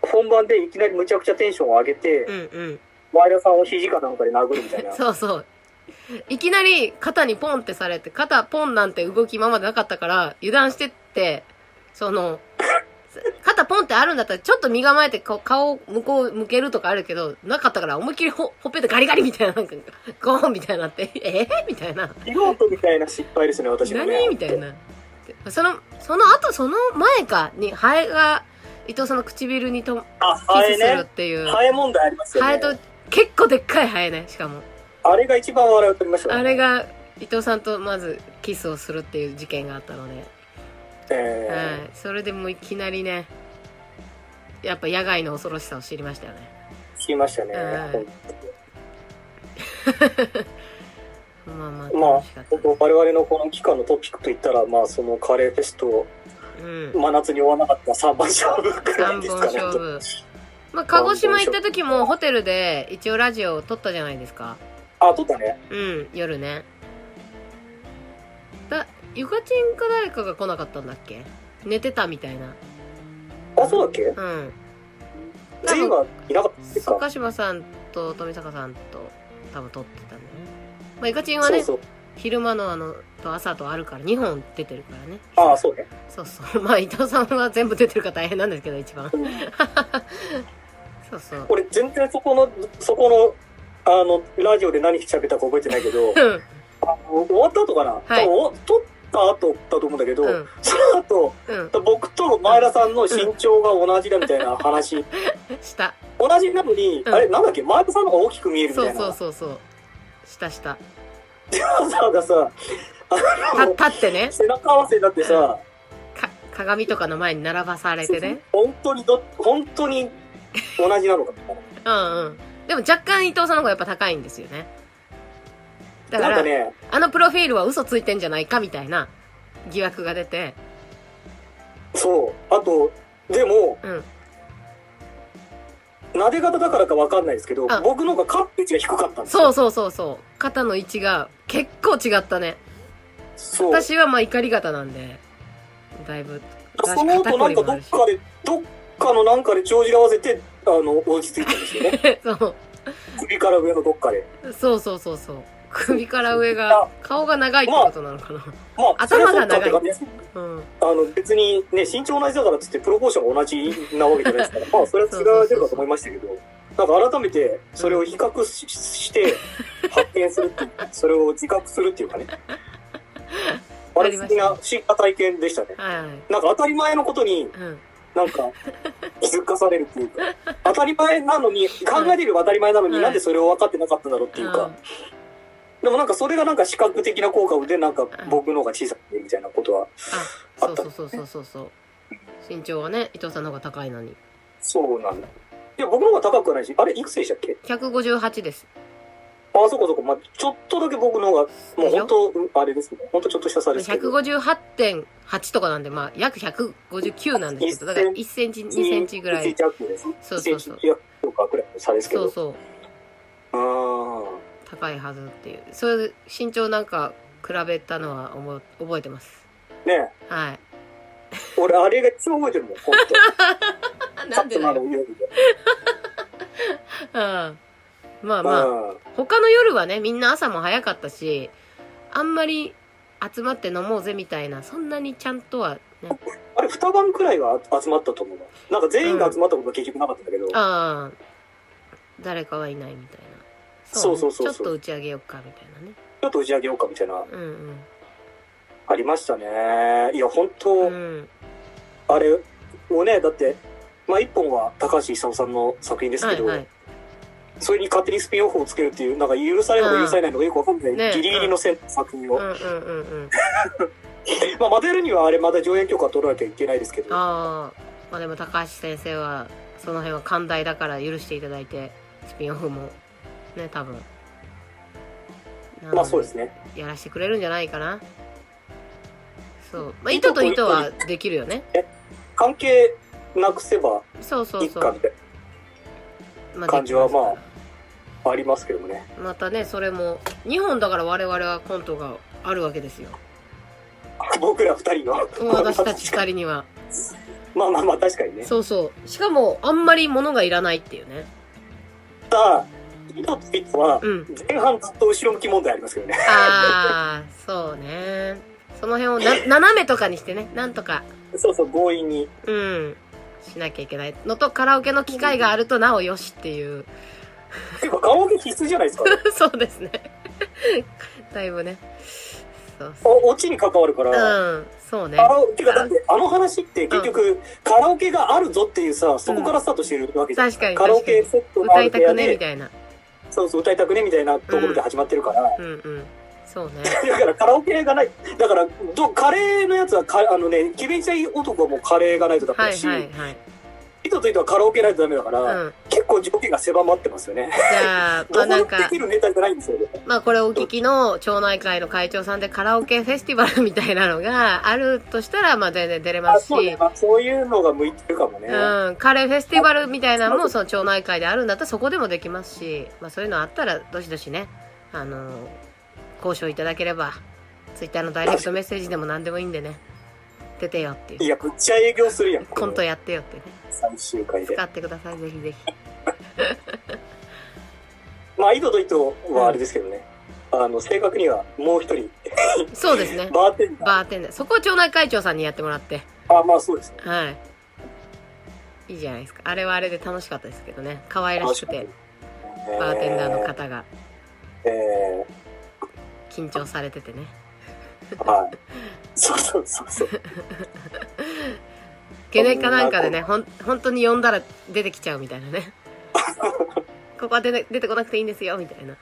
本番でいきなりむちゃくちゃテンションを上げて、うん、うん。前田さんを肘かなんかで殴るみたいな。そうそう。いきなり肩にポンってされて、肩ポンなんて動き今までなかったから、油断してって、その、肩ポンってあるんだったら、ちょっと身構えて顔を向こう向けるとかあるけど、なかったから思いっきりほほっぺでガリガリみたいな、なんか、ゴーンみたいになって、えー、みたいな。素人みたいな失敗ですね、私のね。何？みたいな。でその、その後、その前かに、ハエが、伊藤さんの唇にとキスするっね。ていう。ハエ問題ありますよね。ハエと、結構でっかいハエね、しかも。あれが一番笑いを取りましたね。あれが、伊藤さんとまずキスをするっていう事件があったので、えはい。それでもういきなりね、やっぱ野外の恐ろしさを知りましたよね。ー、聞きましたね。うん まあまあ、まあ我々のこの期間のトピックといったら、まあ、そのカレーフェスト、うん。真夏に終わらなかった3番勝負くらい3本ですかね。まあ、鹿児島行った時もホテルで一応ラジオを撮ったじゃないですか。あ、撮ったね。うん、夜ね。だ、ゆかちんか誰かが来なかったんだっけ？寝てたみたいな。あ、そうだっけ？うん。全員はいなかったですか高島さんと富坂さんと多分撮って。まあ、ゆかちんはね、そう昼間のあの、と朝とあるから2本出てるからね。そう。ああ、そうね。そうそう。まあ、伊藤さんは全部出てるから大変なんですけど、一番。そうそう。俺、全然そこの、そこの、あの、ラジオで何喋ったか覚えてないけど、うん。終わった後かな、はい多分お撮った後だと思うんだけど、うん。その後、うん。僕と前田さんの身長が同じだみたいな話、した。同じなのに、うんあれ、なんだっけ、前田さんの方が大きく見えるみたそいうな。そうそうそう。したした。わざわざさ、あた、の、立ってね。背中合わせになってさ、か、鏡とかの前に並ばされてね。本当にど、本当に同じなのかみたいうんうん。でも若干伊藤さんの方がやっぱ高いんですよね。だな。から、ね、あのプロフィールは嘘ついてんじゃないかみたいな疑惑が出て、そう。あと、でも、うん。撫で方だからかわかんないですけどあ、僕の方がカップ位置が低かったんですよ。そうそうそうそう。肩の位置が結構違ったね。私はまあ怒り型なんで、だいぶ。その後なんかどっかで、どっかのなんかで帳尻合わせて、あの、落ち着いたんですよね。そう。首から上のどっかで。そうそうそうそう。首から上が、顔が長いってことなのかな。まあ、頭が長いそれはそうん。あの、別にね、身長同じだからっつってプロポーションが同じなわけじゃないですから、まあ、それは違う出るかと思いましたけど、なんか改めてそれを比較しして、発見するっていう、それを自覚するっていうかね。あれ不思議な、不思議な体験でしたね。はい。なんか当たり前のことに、うん。なんか、気づかされるっていうか、当たり前なのに、考えてる当たり前なのに、はいなんでそれを分かってなかったんだろうっていうか、でもなんかそれがなんか視覚的な効果で、なんか僕の方が小さく見えるみたいなことは、あ、そうそうそうそうそうそう。身長はね、伊藤さんの方が高いのに。そうなんだ。いや、僕の方が高くはないし、あれ、いくつでしたっけ？158です。あ、そこそこ。まあ、ちょっとだけ僕の方が、もう本当、あれですね。本当ちょっとした差ですけど。158.8とかなんで、まあ、約159なんですけど、だから1センチ、2センチぐらい1。弱です。そうそうそう1センチ弱とかぐらいの差ですけど。そうそう。あ高いはずっていう。そういう身長なんか比べたのは思う覚えてます。あ。ねはい。俺、あれが一番覚えてるもん、本当 なんでだよ。うん。まあまあ、うん他の夜はね、みんな朝も早かったし、あんまり集まって飲もうぜみたいな、そんなにちゃんとはね。あれ、二晩くらいは集まったと思うな。なんか全員が集まったことは結局なかったんだけど。ああ、誰かはいないみたいな。そうそうそうちょっと打ち上げよっかみたいなね。ちょっと打ち上げようかみたいな、うんありましたね。いや、本当、うん。うん。あれもね、だって、まあ一本は高橋勲さんの作品ですけど、はいはい。それに勝手にスピンオフをつけるっていう、なんか許されるのか許されないのかよくわかんない、ねギリギリの線作品を。うんうんうんうん。まあ、まだやるにはあれまだ上演許可取らなきゃいけないですけど、ああ、まあでも高橋先生は、その辺は寛大だから許していただいて、スピンオフも、ね、多分。まあそうですね。やらせてくれるんじゃないかな。そう。まあ、糸と糸はできるよね。関係なくせばそうそそういいうま感じはまあありますけどもね。らまたね、それも、2本だから我々はコントがあるわけですよ。僕ら二人の。私たち2人には。まあまあまあ確かにね。そうそう。しかも、あんまり物がいらないっていうね。ただ、糸と糸はうん。前半ずっと後ろ向き問題ありますけどね。あー、そうね。その辺をな、斜めとかにしてね、なんとか、そうそう、強引に。うん、しなきゃいけないのと、カラオケの機会があるとなおよしっていう。てか、カラオケ必須じゃないですか。そうですね。だいぶね。そうそお、オチに関わるから。う。うん、そうねてか、だって、あの話って結局、カラオケがあるぞっていうさ、そこからスタートしてるわけじゃん。確かにカラオ。ケセットがあ歌いたくねみたいな。そうそう、歌いたくねみたいなところで始まってるから。うんうん。そうね。だからカラオケがない。だから、どカレーのやつはか、あのね、キベンチ男はもうカレーがないとダメはいだし、はいはい。糸と糸はカラオケないとダメだから、うん。結構条件が狭まってますよね。じゃあ、まあなんかで、きるネタじゃないんですよね。まあこれお聞きの町内会の会長さんでカラオケフェスティバルみたいなのがあるとしたら、まあ全然出れまあ、すそうねし。。まあ、そういうのが向いてるかもね。うん、カレーフェスティバルみたいなのもその町内会であるんだったらそこでもできますし、まあ、そういうのあったらどしどしね、あの交渉いただければツイッターのダイレクトメッセージでも何でもいいんでね出てよっていう。いや、むっちゃ営業するやん。コントやってよってね。最終回で。使。ってくださいぜひぜひ。まあ、糸と糸はあれですけどね。あの、正確にはもう一人、そうですね。バーテンダー。バーテンダー。そこを町内会長さんにやってもらって。あ、まあそうですね。はい。いいじゃないですか。あれはあれで楽しかったですけどね。可愛らしくて。バーテンダーの方が。えー。え緊張されててね。ーはい。そうそうそうそう。ゲネかなんかでね、ほん、本当に呼んだら出てきちゃうみたいなね。ここは出て出てこなくていいんですよ、みたいな。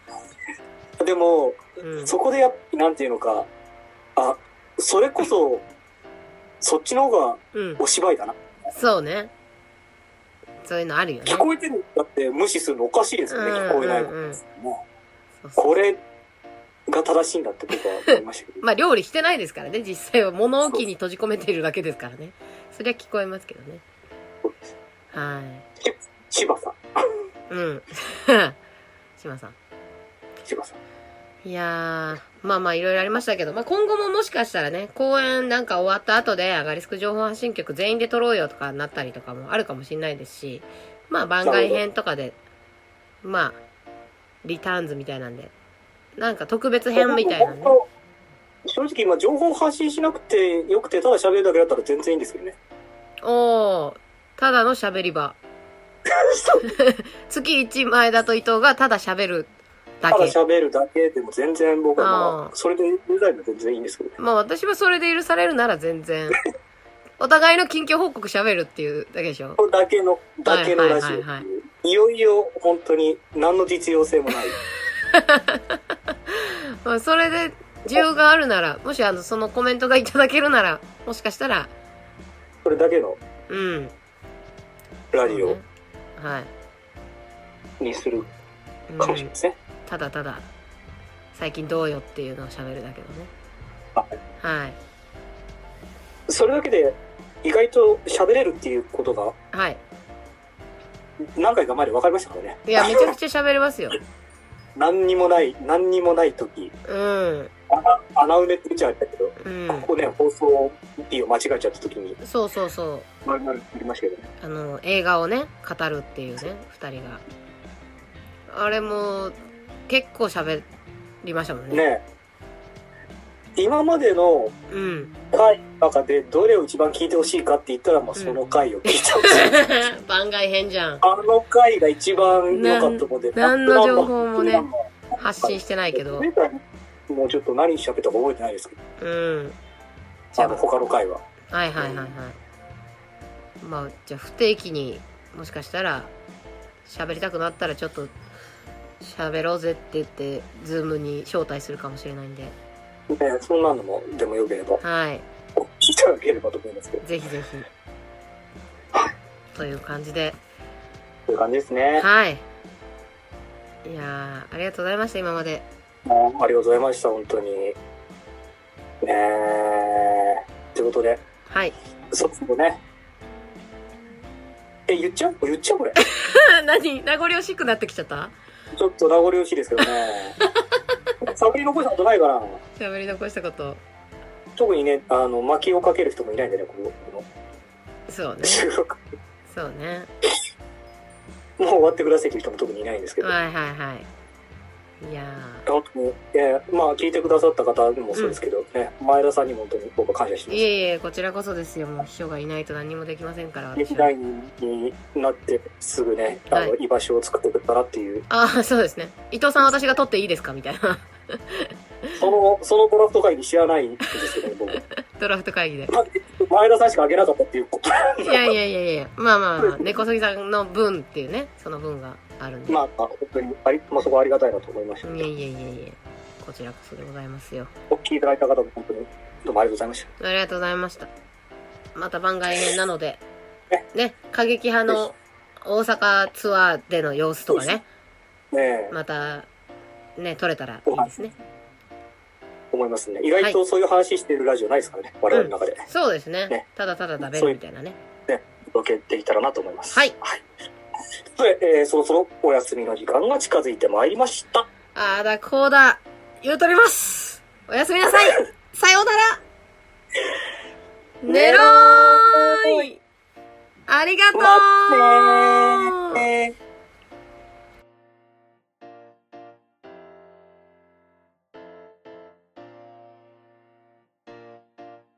でも、うん。そこでやなんていうのか、あ、それこそ、そっちの方がうん。お芝居だな。そうね。そういうのあるよね。聞こえてるんだって無視するのおかしいですよね、うん聞こえないの、うんうんもそううそうこれが正しいんだって僕は思いましたけど。まあ、料理してないですからね、実際は物置に閉じ込めているだけですからね。そりゃ聞こえますけどね。は千葉さん。い。うん。島さん。千葉さん。いやー、まあまあいろいろありましたけど、まあ今後ももしかしたらね、公演なんか終わった後で、アガリスク情報発信局全員で撮ろうよとかなったりとかもあるかもしれないですし、まあ番外編とかで、まあ、リターンズみたいなんで、なんか特別編みたいなね。正直今情報発信しなくてよくて、ただ喋るだけだったら全然いいんですけどね。おー、ただの喋り場。月1前田と伊藤がただ喋るだただけ。喋るだけでも全然僕はまあそれでデザインも全然いいんですけどね。まあ私はそれで許されるなら全然。お互いの近況報告喋るっていうだけでしょだけの、だけのラジオいよいよ本当に何の実用性もない。まあそれで需要があるなら、もしあの、そのコメントがいただけるなら、もしかしたら、それだけのうん。ラジオはい。にするうんかもしれないですね。ただただ最近どうよっていうのを喋るだけのねはいはいそれだけで意外と喋れるっていうことがはい何回か前で分かりましたからね。いやめちゃくちゃ喋れますよ 何にもない、何にもない時、うん。穴埋めって言っちゃったけど、うん。ここね、放送日を間違えちゃった時に、そうそうそう。前々言いましたけどね。あの映画をね語るっていうね2人が。あれも結構喋りましたもんね。ね。え今までのうん中でどれを一番聞いてほしいかって言ったら、まあ、その回を聞いてほしい。番外編じゃん。あの回が一番良かったので、何の情報もね発信してないけど。もうちょっと何喋ったか覚えてないですけど、うん。じゃあの他の回は。あはいはいはいはい。まあじゃあ不定期にもしかしたら喋りたくなったらちょっと喋ろうぜって言ってズームに招待するかもしれないんで。ねえそんなのも、でもよければ、はい聞いていただければと思いますけど、ぜひぜひという感じでそういう感じですね。はいいやーありがとうございました今までもうありがとうございました、本当に。ねえ。ということで、はいそろそろね。え、言っちゃう？言っちゃうこれ。何？名残惜しくなってきちゃった？ちょっと名残惜しいですけどね。探り残したことないかな。喋り残したこと特にね、あの、薪をかける人もいないんでね、この、こそうね。の収録。そうね。もう終わってくださいっていう人も特にいないんですけど。はいはいはい。いや本当に、えーまあ、聞いてくださった方もそうですけど、ね、前田さんにも本当に僕は感謝してます。ーいえいえこちらこそですよ。もう秘書がいないと何もできませんから私は。劇団員になってすぐね、あの、は居場所を作ってくれたらっていう、ああそうですね。伊藤さん私が取っていいですか？みたいなその、そのドラフト会議知らないんですけど、僕。ドラフト会議で。ま前田さんしかあげなかったっていうこと。いやいやいやいやまあまあまあ。根こそぎさんの分っていうねその分があるんで、まあ、まあ、本当にあり、まあ、そこはありがたいなと思いました。いやいやいやいやこちらこそでございますよ。お聞きいただいた方も本当に、どうもありがとうございました。ありがとうございました。また番外編なので。ね。過激派の大阪ツアーでの様子とかね。ねえ、またね撮れたらいいですね思いますね。意外とそういう話してるラジオないですからね、我々の中で。そうですね。ね。ただただ食べるみたいなね。届けていたらなと思います。はい。はい。で、えーそろそろお休みの時間が近づいてまいりました。あーだこうだ。言うとります。おやすみなさい。さようなら。寝ろーい。ありがとう。待ってー